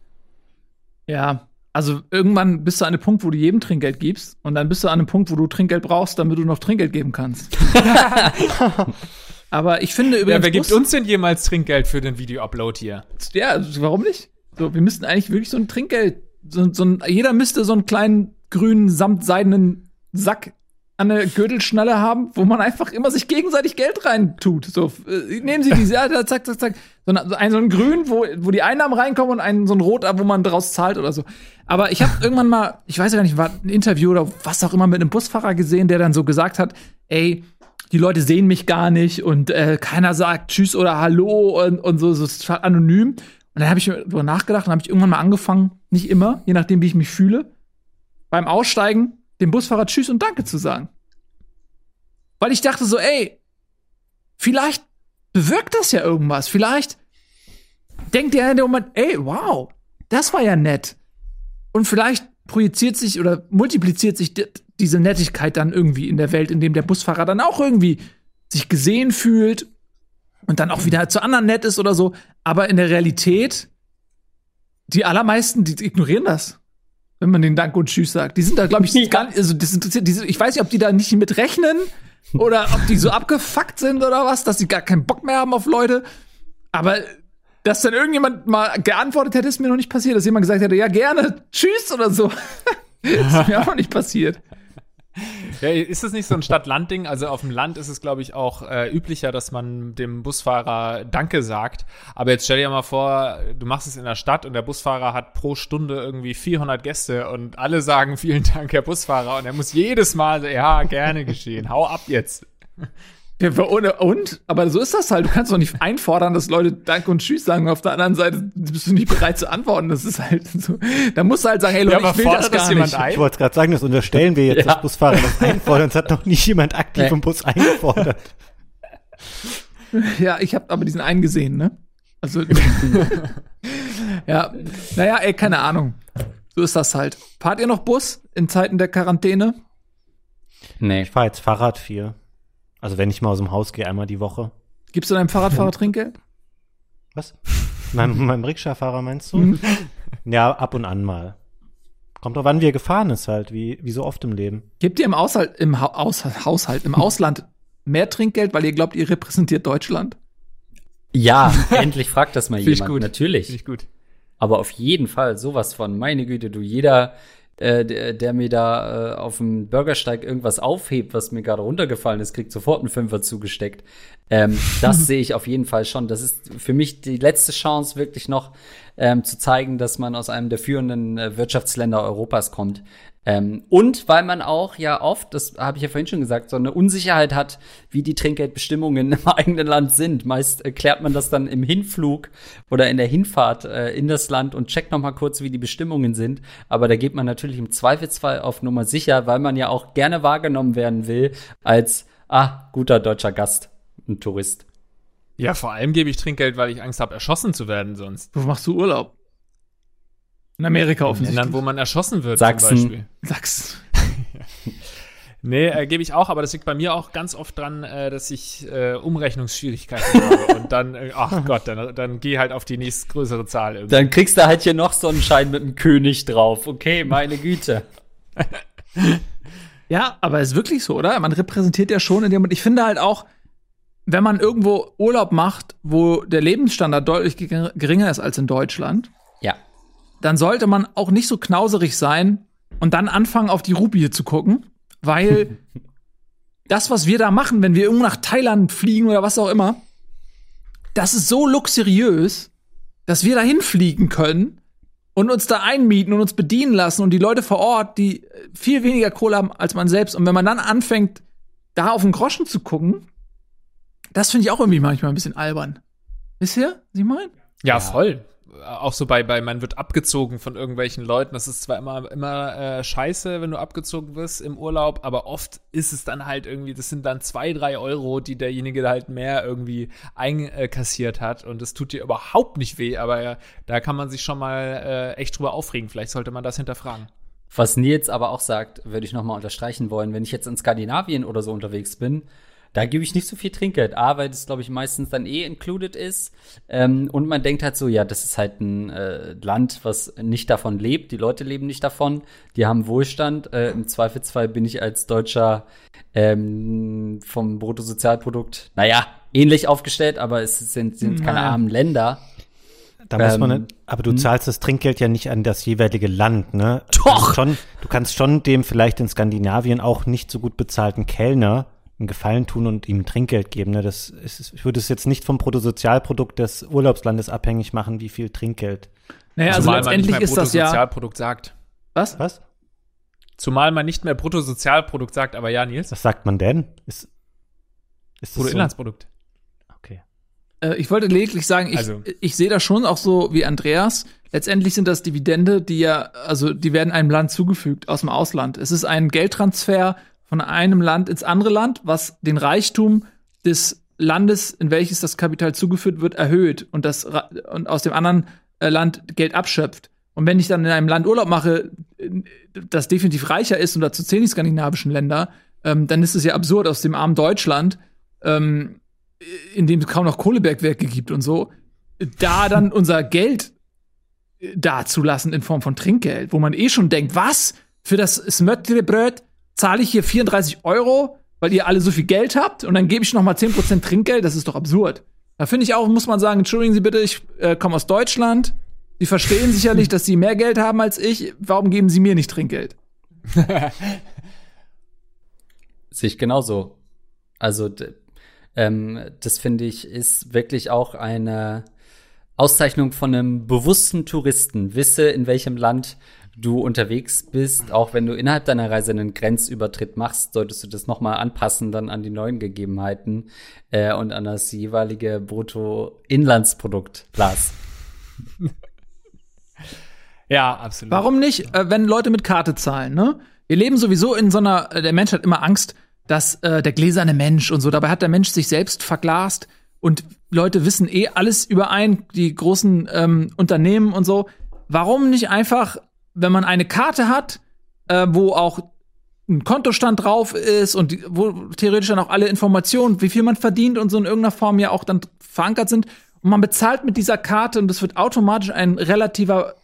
Ja, also irgendwann bist du an einem Punkt, wo du jedem Trinkgeld gibst und dann bist du an einem Punkt, wo du Trinkgeld brauchst, damit du noch Trinkgeld geben kannst. Aber ich finde übrigens. Ja, wer gibt uns denn jemals Trinkgeld für den Video-Upload hier? Ja, warum nicht? So, wir müssten eigentlich wirklich so ein Trinkgeld, so, so ein, jeder müsste so einen kleinen grünen samtseidenen Sack an der Gürtelschnalle haben, wo man einfach immer sich gegenseitig Geld rein tut. So, äh, nehmen Sie diese, ja, zack, zack, zack. So, ein, so ein Grün, wo, wo die Einnahmen reinkommen und ein so ein Rot, wo man draus zahlt oder so. Aber ich habe irgendwann mal, ich weiß ja gar nicht, war ein Interview oder was auch immer mit einem Busfahrer gesehen, der dann so gesagt hat, ey, die Leute sehen mich gar nicht und äh, keiner sagt Tschüss oder Hallo und, und so, so ist anonym. Und dann habe ich darüber nachgedacht und habe ich irgendwann mal angefangen, nicht immer, je nachdem, wie ich mich fühle, beim Aussteigen dem Busfahrer Tschüss und Danke zu sagen. Weil ich dachte so, ey, vielleicht bewirkt das ja irgendwas. Vielleicht denkt der in dem Moment, ey, wow, das war ja nett. Und vielleicht projiziert sich oder multipliziert sich diese Nettigkeit dann irgendwie in der Welt, in dem der Busfahrer dann auch irgendwie sich gesehen fühlt und dann auch wieder zu anderen nett ist oder so. Aber in der Realität, die allermeisten, die ignorieren das wenn man den Dank und Tschüss sagt. Die sind da, glaube ich, ja. gar nicht, also das interessiert, die, ich weiß nicht, ob die da nicht mit rechnen oder ob die so abgefuckt sind oder was, dass sie gar keinen Bock mehr haben auf Leute. Aber dass dann irgendjemand mal geantwortet hätte, ist mir noch nicht passiert, dass jemand gesagt hätte, ja gerne, tschüss oder so. ist mir auch noch nicht passiert. Ja, ist es nicht so ein Stadt-Land-Ding? Also auf dem Land ist es, glaube ich, auch äh, üblicher, dass man dem Busfahrer Danke sagt. Aber jetzt stell dir mal vor, du machst es in der Stadt und der Busfahrer hat pro Stunde irgendwie 400 Gäste und alle sagen vielen Dank, Herr Busfahrer. Und er muss jedes Mal, ja, gerne geschehen. Hau ab jetzt. Ja, und? Aber so ist das halt. Du kannst doch nicht einfordern, dass Leute Danke und Tschüss sagen. Auf der anderen Seite bist du nicht bereit zu antworten. Das ist halt so. Da musst du halt sagen, hey Leute, ja, ich will das gar nicht. Ein? Ich wollte gerade sagen, das unterstellen wir jetzt, ja. dass Busfahrer das einfordern. Es hat noch nie jemand aktiv nee. im Bus eingefordert. Ja, ich habe aber diesen einen gesehen, ne? Also, ja, naja, ey, keine Ahnung. So ist das halt. Fahrt ihr noch Bus in Zeiten der Quarantäne? Nee. Ich fahre jetzt Fahrrad viel. Also wenn ich mal aus dem Haus gehe, einmal die Woche. Gibst du deinem Fahrradfahrer Trinkgeld? Was? Mein, meinem Rikscha-Fahrer meinst du? Mhm. ja, ab und an mal. Kommt drauf an, wie er gefahren ist halt, wie, wie so oft im Leben. Gebt ihr im, Aushalt, im ha Aus Haushalt, im Ausland mehr Trinkgeld, weil ihr glaubt, ihr repräsentiert Deutschland? Ja, endlich fragt das mal jemand. Ich gut. Natürlich. Finde ich gut. Aber auf jeden Fall sowas von, meine Güte, du, jeder, äh, der, der, mir da äh, auf dem Bürgersteig irgendwas aufhebt, was mir gerade runtergefallen ist, kriegt sofort einen Fünfer zugesteckt. Ähm, das sehe ich auf jeden Fall schon. Das ist für mich die letzte Chance, wirklich noch ähm, zu zeigen, dass man aus einem der führenden äh, Wirtschaftsländer Europas kommt. Ähm, und weil man auch ja oft, das habe ich ja vorhin schon gesagt, so eine Unsicherheit hat, wie die Trinkgeldbestimmungen im eigenen Land sind. Meist äh, klärt man das dann im Hinflug oder in der Hinfahrt äh, in das Land und checkt noch mal kurz, wie die Bestimmungen sind. Aber da geht man natürlich im Zweifelsfall auf Nummer sicher, weil man ja auch gerne wahrgenommen werden will als ah guter deutscher Gast, ein Tourist. Ja, vor allem gebe ich Trinkgeld, weil ich Angst habe, erschossen zu werden sonst. Wo machst du Urlaub? In Amerika offensichtlich. In Ländern, wo man erschossen wird, Sachsen. zum Beispiel. Sachsen. nee, äh, gebe ich auch, aber das liegt bei mir auch ganz oft dran, äh, dass ich äh, Umrechnungsschwierigkeiten habe. Und dann, äh, ach Gott, dann, dann geh halt auf die nächstgrößere Zahl irgendwie. Dann kriegst du halt hier noch so einen Schein mit einem König drauf. Okay, meine Güte. ja, aber ist wirklich so, oder? Man repräsentiert ja schon in dem, und ich finde halt auch, wenn man irgendwo Urlaub macht, wo der Lebensstandard deutlich geringer ist als in Deutschland, dann sollte man auch nicht so knauserig sein und dann anfangen, auf die Rupie zu gucken, weil das, was wir da machen, wenn wir irgendwo nach Thailand fliegen oder was auch immer, das ist so luxuriös, dass wir da hinfliegen können und uns da einmieten und uns bedienen lassen und die Leute vor Ort, die viel weniger Kohle haben als man selbst. Und wenn man dann anfängt, da auf den Groschen zu gucken, das finde ich auch irgendwie manchmal ein bisschen albern. Wisst ihr, was ich meine? Ja, voll auch so bei, bei, man wird abgezogen von irgendwelchen Leuten. Das ist zwar immer, immer äh, scheiße, wenn du abgezogen wirst im Urlaub, aber oft ist es dann halt irgendwie, das sind dann zwei, drei Euro, die derjenige halt mehr irgendwie einkassiert hat. Und das tut dir überhaupt nicht weh, aber ja, da kann man sich schon mal äh, echt drüber aufregen. Vielleicht sollte man das hinterfragen. Was Nils aber auch sagt, würde ich noch mal unterstreichen wollen, wenn ich jetzt in Skandinavien oder so unterwegs bin, da gebe ich nicht so viel Trinkgeld. A, weil das, glaube ich, meistens dann eh included ist. Ähm, und man denkt halt so, ja, das ist halt ein äh, Land, was nicht davon lebt. Die Leute leben nicht davon. Die haben Wohlstand. Äh, Im Zweifelsfall bin ich als Deutscher ähm, vom Bruttosozialprodukt, naja, ähnlich aufgestellt, aber es sind, sind keine naja. armen Länder. Da muss man, ähm, aber du hm? zahlst das Trinkgeld ja nicht an das jeweilige Land, ne? Doch! Du schon, du kannst schon dem vielleicht in Skandinavien auch nicht so gut bezahlten Kellner einen Gefallen tun und ihm Trinkgeld geben. Ne? Das ist, ich würde es jetzt nicht vom Bruttosozialprodukt des Urlaubslandes abhängig machen, wie viel Trinkgeld. Naja, also Zumal letztendlich ist das ja. Bruttosozialprodukt sagt. Was? Was? Zumal man nicht mehr Bruttosozialprodukt sagt, aber ja, Nils. Was sagt man denn? Ist, ist Bruttoinlandsprodukt. So? Okay. Äh, ich wollte lediglich sagen, ich, also. ich sehe das schon auch so wie Andreas. Letztendlich sind das Dividende, die ja, also die werden einem Land zugefügt aus dem Ausland. Es ist ein Geldtransfer von einem Land ins andere Land, was den Reichtum des Landes, in welches das Kapital zugeführt wird, erhöht und das und aus dem anderen äh, Land Geld abschöpft. Und wenn ich dann in einem Land Urlaub mache, das definitiv reicher ist, und dazu zählen die skandinavischen Länder, ähm, dann ist es ja absurd, aus dem armen Deutschland, ähm, in dem es kaum noch Kohlebergwerke gibt und so, da dann unser Geld äh, dazulassen in Form von Trinkgeld, wo man eh schon denkt, was? Für das Smöttlebröt zahle ich hier 34 Euro, weil ihr alle so viel Geld habt und dann gebe ich noch mal 10% Trinkgeld, das ist doch absurd. Da finde ich auch, muss man sagen, entschuldigen Sie bitte, ich äh, komme aus Deutschland. Sie verstehen sicherlich, dass Sie mehr Geld haben als ich. Warum geben Sie mir nicht Trinkgeld? Sehe ich genauso. Also, ähm, das finde ich ist wirklich auch eine Auszeichnung von einem bewussten Touristen. Wisse, in welchem Land du unterwegs bist. Auch wenn du innerhalb deiner Reise einen Grenzübertritt machst, solltest du das nochmal anpassen dann an die neuen Gegebenheiten äh, und an das jeweilige Bruttoinlandsprodukt, Lars. ja, absolut. Warum nicht, äh, wenn Leute mit Karte zahlen, ne? Wir leben sowieso in so einer, äh, der Mensch hat immer Angst, dass äh, der gläserne Mensch und so, dabei hat der Mensch sich selbst verglast und Leute wissen eh alles überein, die großen ähm, Unternehmen und so. Warum nicht einfach, wenn man eine Karte hat, äh, wo auch ein Kontostand drauf ist und die, wo theoretisch dann auch alle Informationen, wie viel man verdient und so in irgendeiner Form ja auch dann verankert sind. Und man bezahlt mit dieser Karte und es wird automatisch ein relativer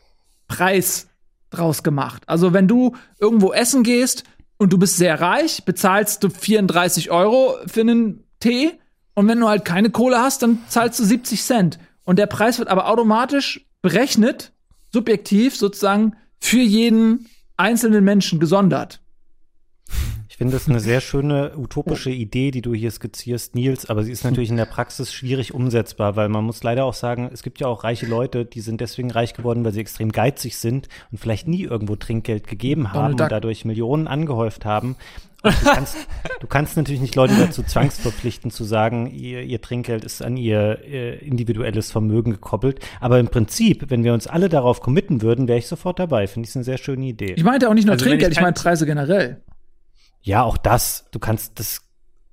Preis draus gemacht. Also wenn du irgendwo essen gehst und du bist sehr reich, bezahlst du 34 Euro für einen Tee und wenn du halt keine Kohle hast, dann zahlst du 70 Cent. Und der Preis wird aber automatisch berechnet, subjektiv sozusagen, für jeden einzelnen Menschen gesondert. Ich finde das eine sehr schöne utopische Idee, die du hier skizzierst, Nils, aber sie ist natürlich in der Praxis schwierig umsetzbar, weil man muss leider auch sagen, es gibt ja auch reiche Leute, die sind deswegen reich geworden, weil sie extrem geizig sind und vielleicht nie irgendwo Trinkgeld gegeben haben und dadurch Millionen angehäuft haben. Du kannst, du kannst, natürlich nicht Leute dazu zwangsverpflichten, zu sagen, ihr, ihr Trinkgeld ist an ihr, ihr, individuelles Vermögen gekoppelt. Aber im Prinzip, wenn wir uns alle darauf committen würden, wäre ich sofort dabei. Finde ich eine sehr schöne Idee. Ich meinte auch nicht nur also Trinkgeld, ich, ich meine Preise generell. Ja, auch das. Du kannst, das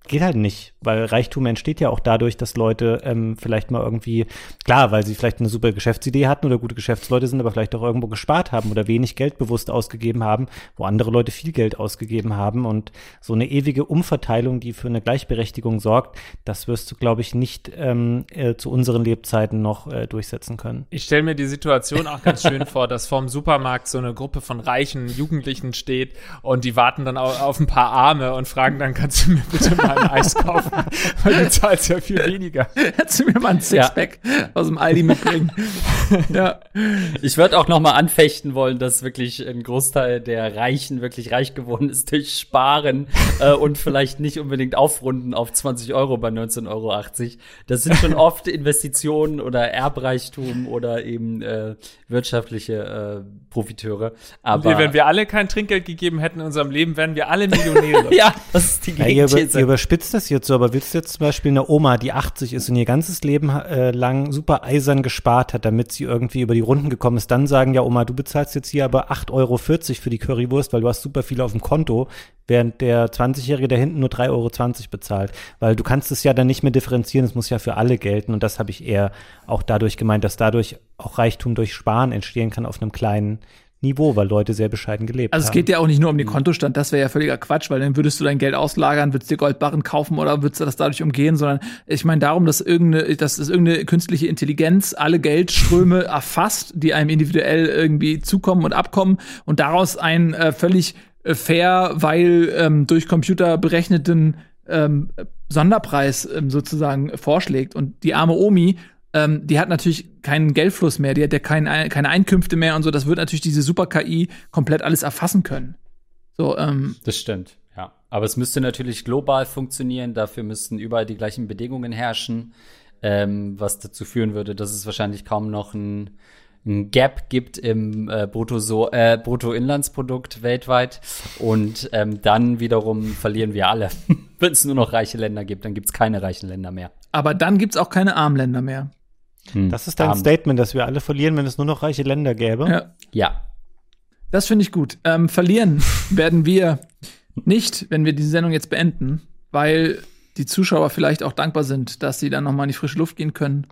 geht halt nicht, weil Reichtum entsteht ja auch dadurch, dass Leute ähm, vielleicht mal irgendwie, klar, weil sie vielleicht eine super Geschäftsidee hatten oder gute Geschäftsleute sind, aber vielleicht auch irgendwo gespart haben oder wenig Geld bewusst ausgegeben haben, wo andere Leute viel Geld ausgegeben haben und so eine ewige Umverteilung, die für eine Gleichberechtigung sorgt, das wirst du, glaube ich, nicht ähm, äh, zu unseren Lebzeiten noch äh, durchsetzen können. Ich stelle mir die Situation auch ganz schön vor, dass vorm Supermarkt so eine Gruppe von reichen Jugendlichen steht und die warten dann auf, auf ein paar Arme und fragen dann, kannst du mir bitte mal ein Eis kaufen, weil du zahlst ja viel weniger. Hättest du mir mal ein Sixpack ja. aus dem Aldi mitbringen. ja. Ich würde auch noch mal anfechten wollen, dass wirklich ein Großteil der Reichen wirklich reich geworden ist durch Sparen äh, und vielleicht nicht unbedingt aufrunden auf 20 Euro bei 19,80 Euro. Das sind schon oft Investitionen oder Erbreichtum oder eben äh, wirtschaftliche äh, Profiteure. Aber wenn wir alle kein Trinkgeld gegeben hätten in unserem Leben, wären wir alle Millionäre. ja, das ist die ja, überspitzt das jetzt so, aber willst du jetzt zum Beispiel eine Oma, die 80 ist und ihr ganzes Leben äh, lang super eisern gespart hat, damit sie irgendwie über die Runden gekommen ist, dann sagen, ja Oma, du bezahlst jetzt hier aber 8,40 Euro für die Currywurst, weil du hast super viel auf dem Konto, während der 20-Jährige da hinten nur 3,20 Euro bezahlt. Weil du kannst es ja dann nicht mehr differenzieren, es muss ja für alle gelten und das habe ich eher auch dadurch gemeint, dass dadurch auch Reichtum durch Sparen entstehen kann auf einem kleinen Niveau, weil Leute sehr bescheiden gelebt haben. Also es geht ja auch nicht nur um den Kontostand, das wäre ja völliger Quatsch, weil dann würdest du dein Geld auslagern, würdest dir Goldbarren kaufen oder würdest du das dadurch umgehen, sondern ich meine darum, dass irgendeine, dass es irgendeine künstliche Intelligenz alle Geldströme erfasst, die einem individuell irgendwie zukommen und abkommen und daraus ein äh, völlig äh, fair, weil ähm, durch Computer berechneten ähm, Sonderpreis ähm, sozusagen vorschlägt. Und die arme Omi ähm, die hat natürlich keinen Geldfluss mehr, die hat ja kein, keine Einkünfte mehr und so. Das wird natürlich diese Super-KI komplett alles erfassen können. So, ähm, das stimmt, ja. Aber es müsste natürlich global funktionieren, dafür müssten überall die gleichen Bedingungen herrschen, ähm, was dazu führen würde, dass es wahrscheinlich kaum noch ein, ein Gap gibt im äh, Brutto äh, Bruttoinlandsprodukt weltweit. Und ähm, dann wiederum verlieren wir alle. Wenn es nur noch reiche Länder gibt, dann gibt es keine reichen Länder mehr. Aber dann gibt es auch keine armen Länder mehr. Hm. Das ist dein Arm. Statement, dass wir alle verlieren, wenn es nur noch reiche Länder gäbe. Ja. ja. Das finde ich gut. Ähm, verlieren werden wir nicht, wenn wir diese Sendung jetzt beenden, weil die Zuschauer vielleicht auch dankbar sind, dass sie dann noch mal in die frische Luft gehen können.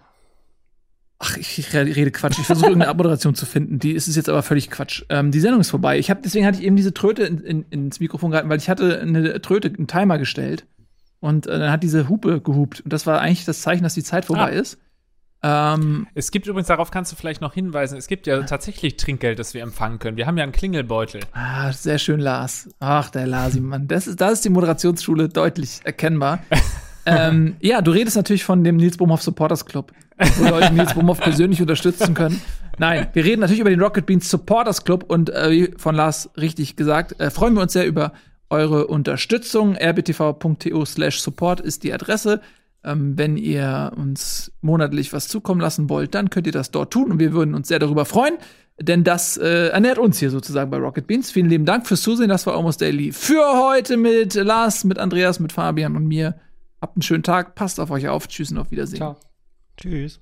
Ach, ich rede Quatsch. Ich versuche irgendeine Abmoderation zu finden. Die ist es jetzt aber völlig Quatsch. Ähm, die Sendung ist vorbei. Ich hab, deswegen hatte ich eben diese Tröte in, in, ins Mikrofon gehalten, weil ich hatte eine Tröte, einen Timer gestellt. Und äh, dann hat diese Hupe gehupt. Und das war eigentlich das Zeichen, dass die Zeit vorbei ah. ist. Ähm, es gibt übrigens, darauf kannst du vielleicht noch hinweisen, es gibt ja tatsächlich Trinkgeld, das wir empfangen können. Wir haben ja einen Klingelbeutel. Ah, sehr schön, Lars. Ach, der Lasi, Mann. Das ist, das ist die Moderationsschule deutlich erkennbar. ähm, ja, du redest natürlich von dem Nils Bohmhoff Supporters Club, wo Leute Nils Bohmhoff persönlich unterstützen können. Nein, wir reden natürlich über den Rocket Beans Supporters Club und äh, wie von Lars richtig gesagt, äh, freuen wir uns sehr über eure Unterstützung. rbtv.to slash support ist die Adresse. Ähm, wenn ihr uns monatlich was zukommen lassen wollt, dann könnt ihr das dort tun und wir würden uns sehr darüber freuen, denn das äh, ernährt uns hier sozusagen bei Rocket Beans. Vielen lieben Dank fürs Zusehen. Das war Almost Daily für heute mit Lars, mit Andreas, mit Fabian und mir. Habt einen schönen Tag, passt auf euch auf. Tschüss und auf Wiedersehen. Ciao. Tschüss.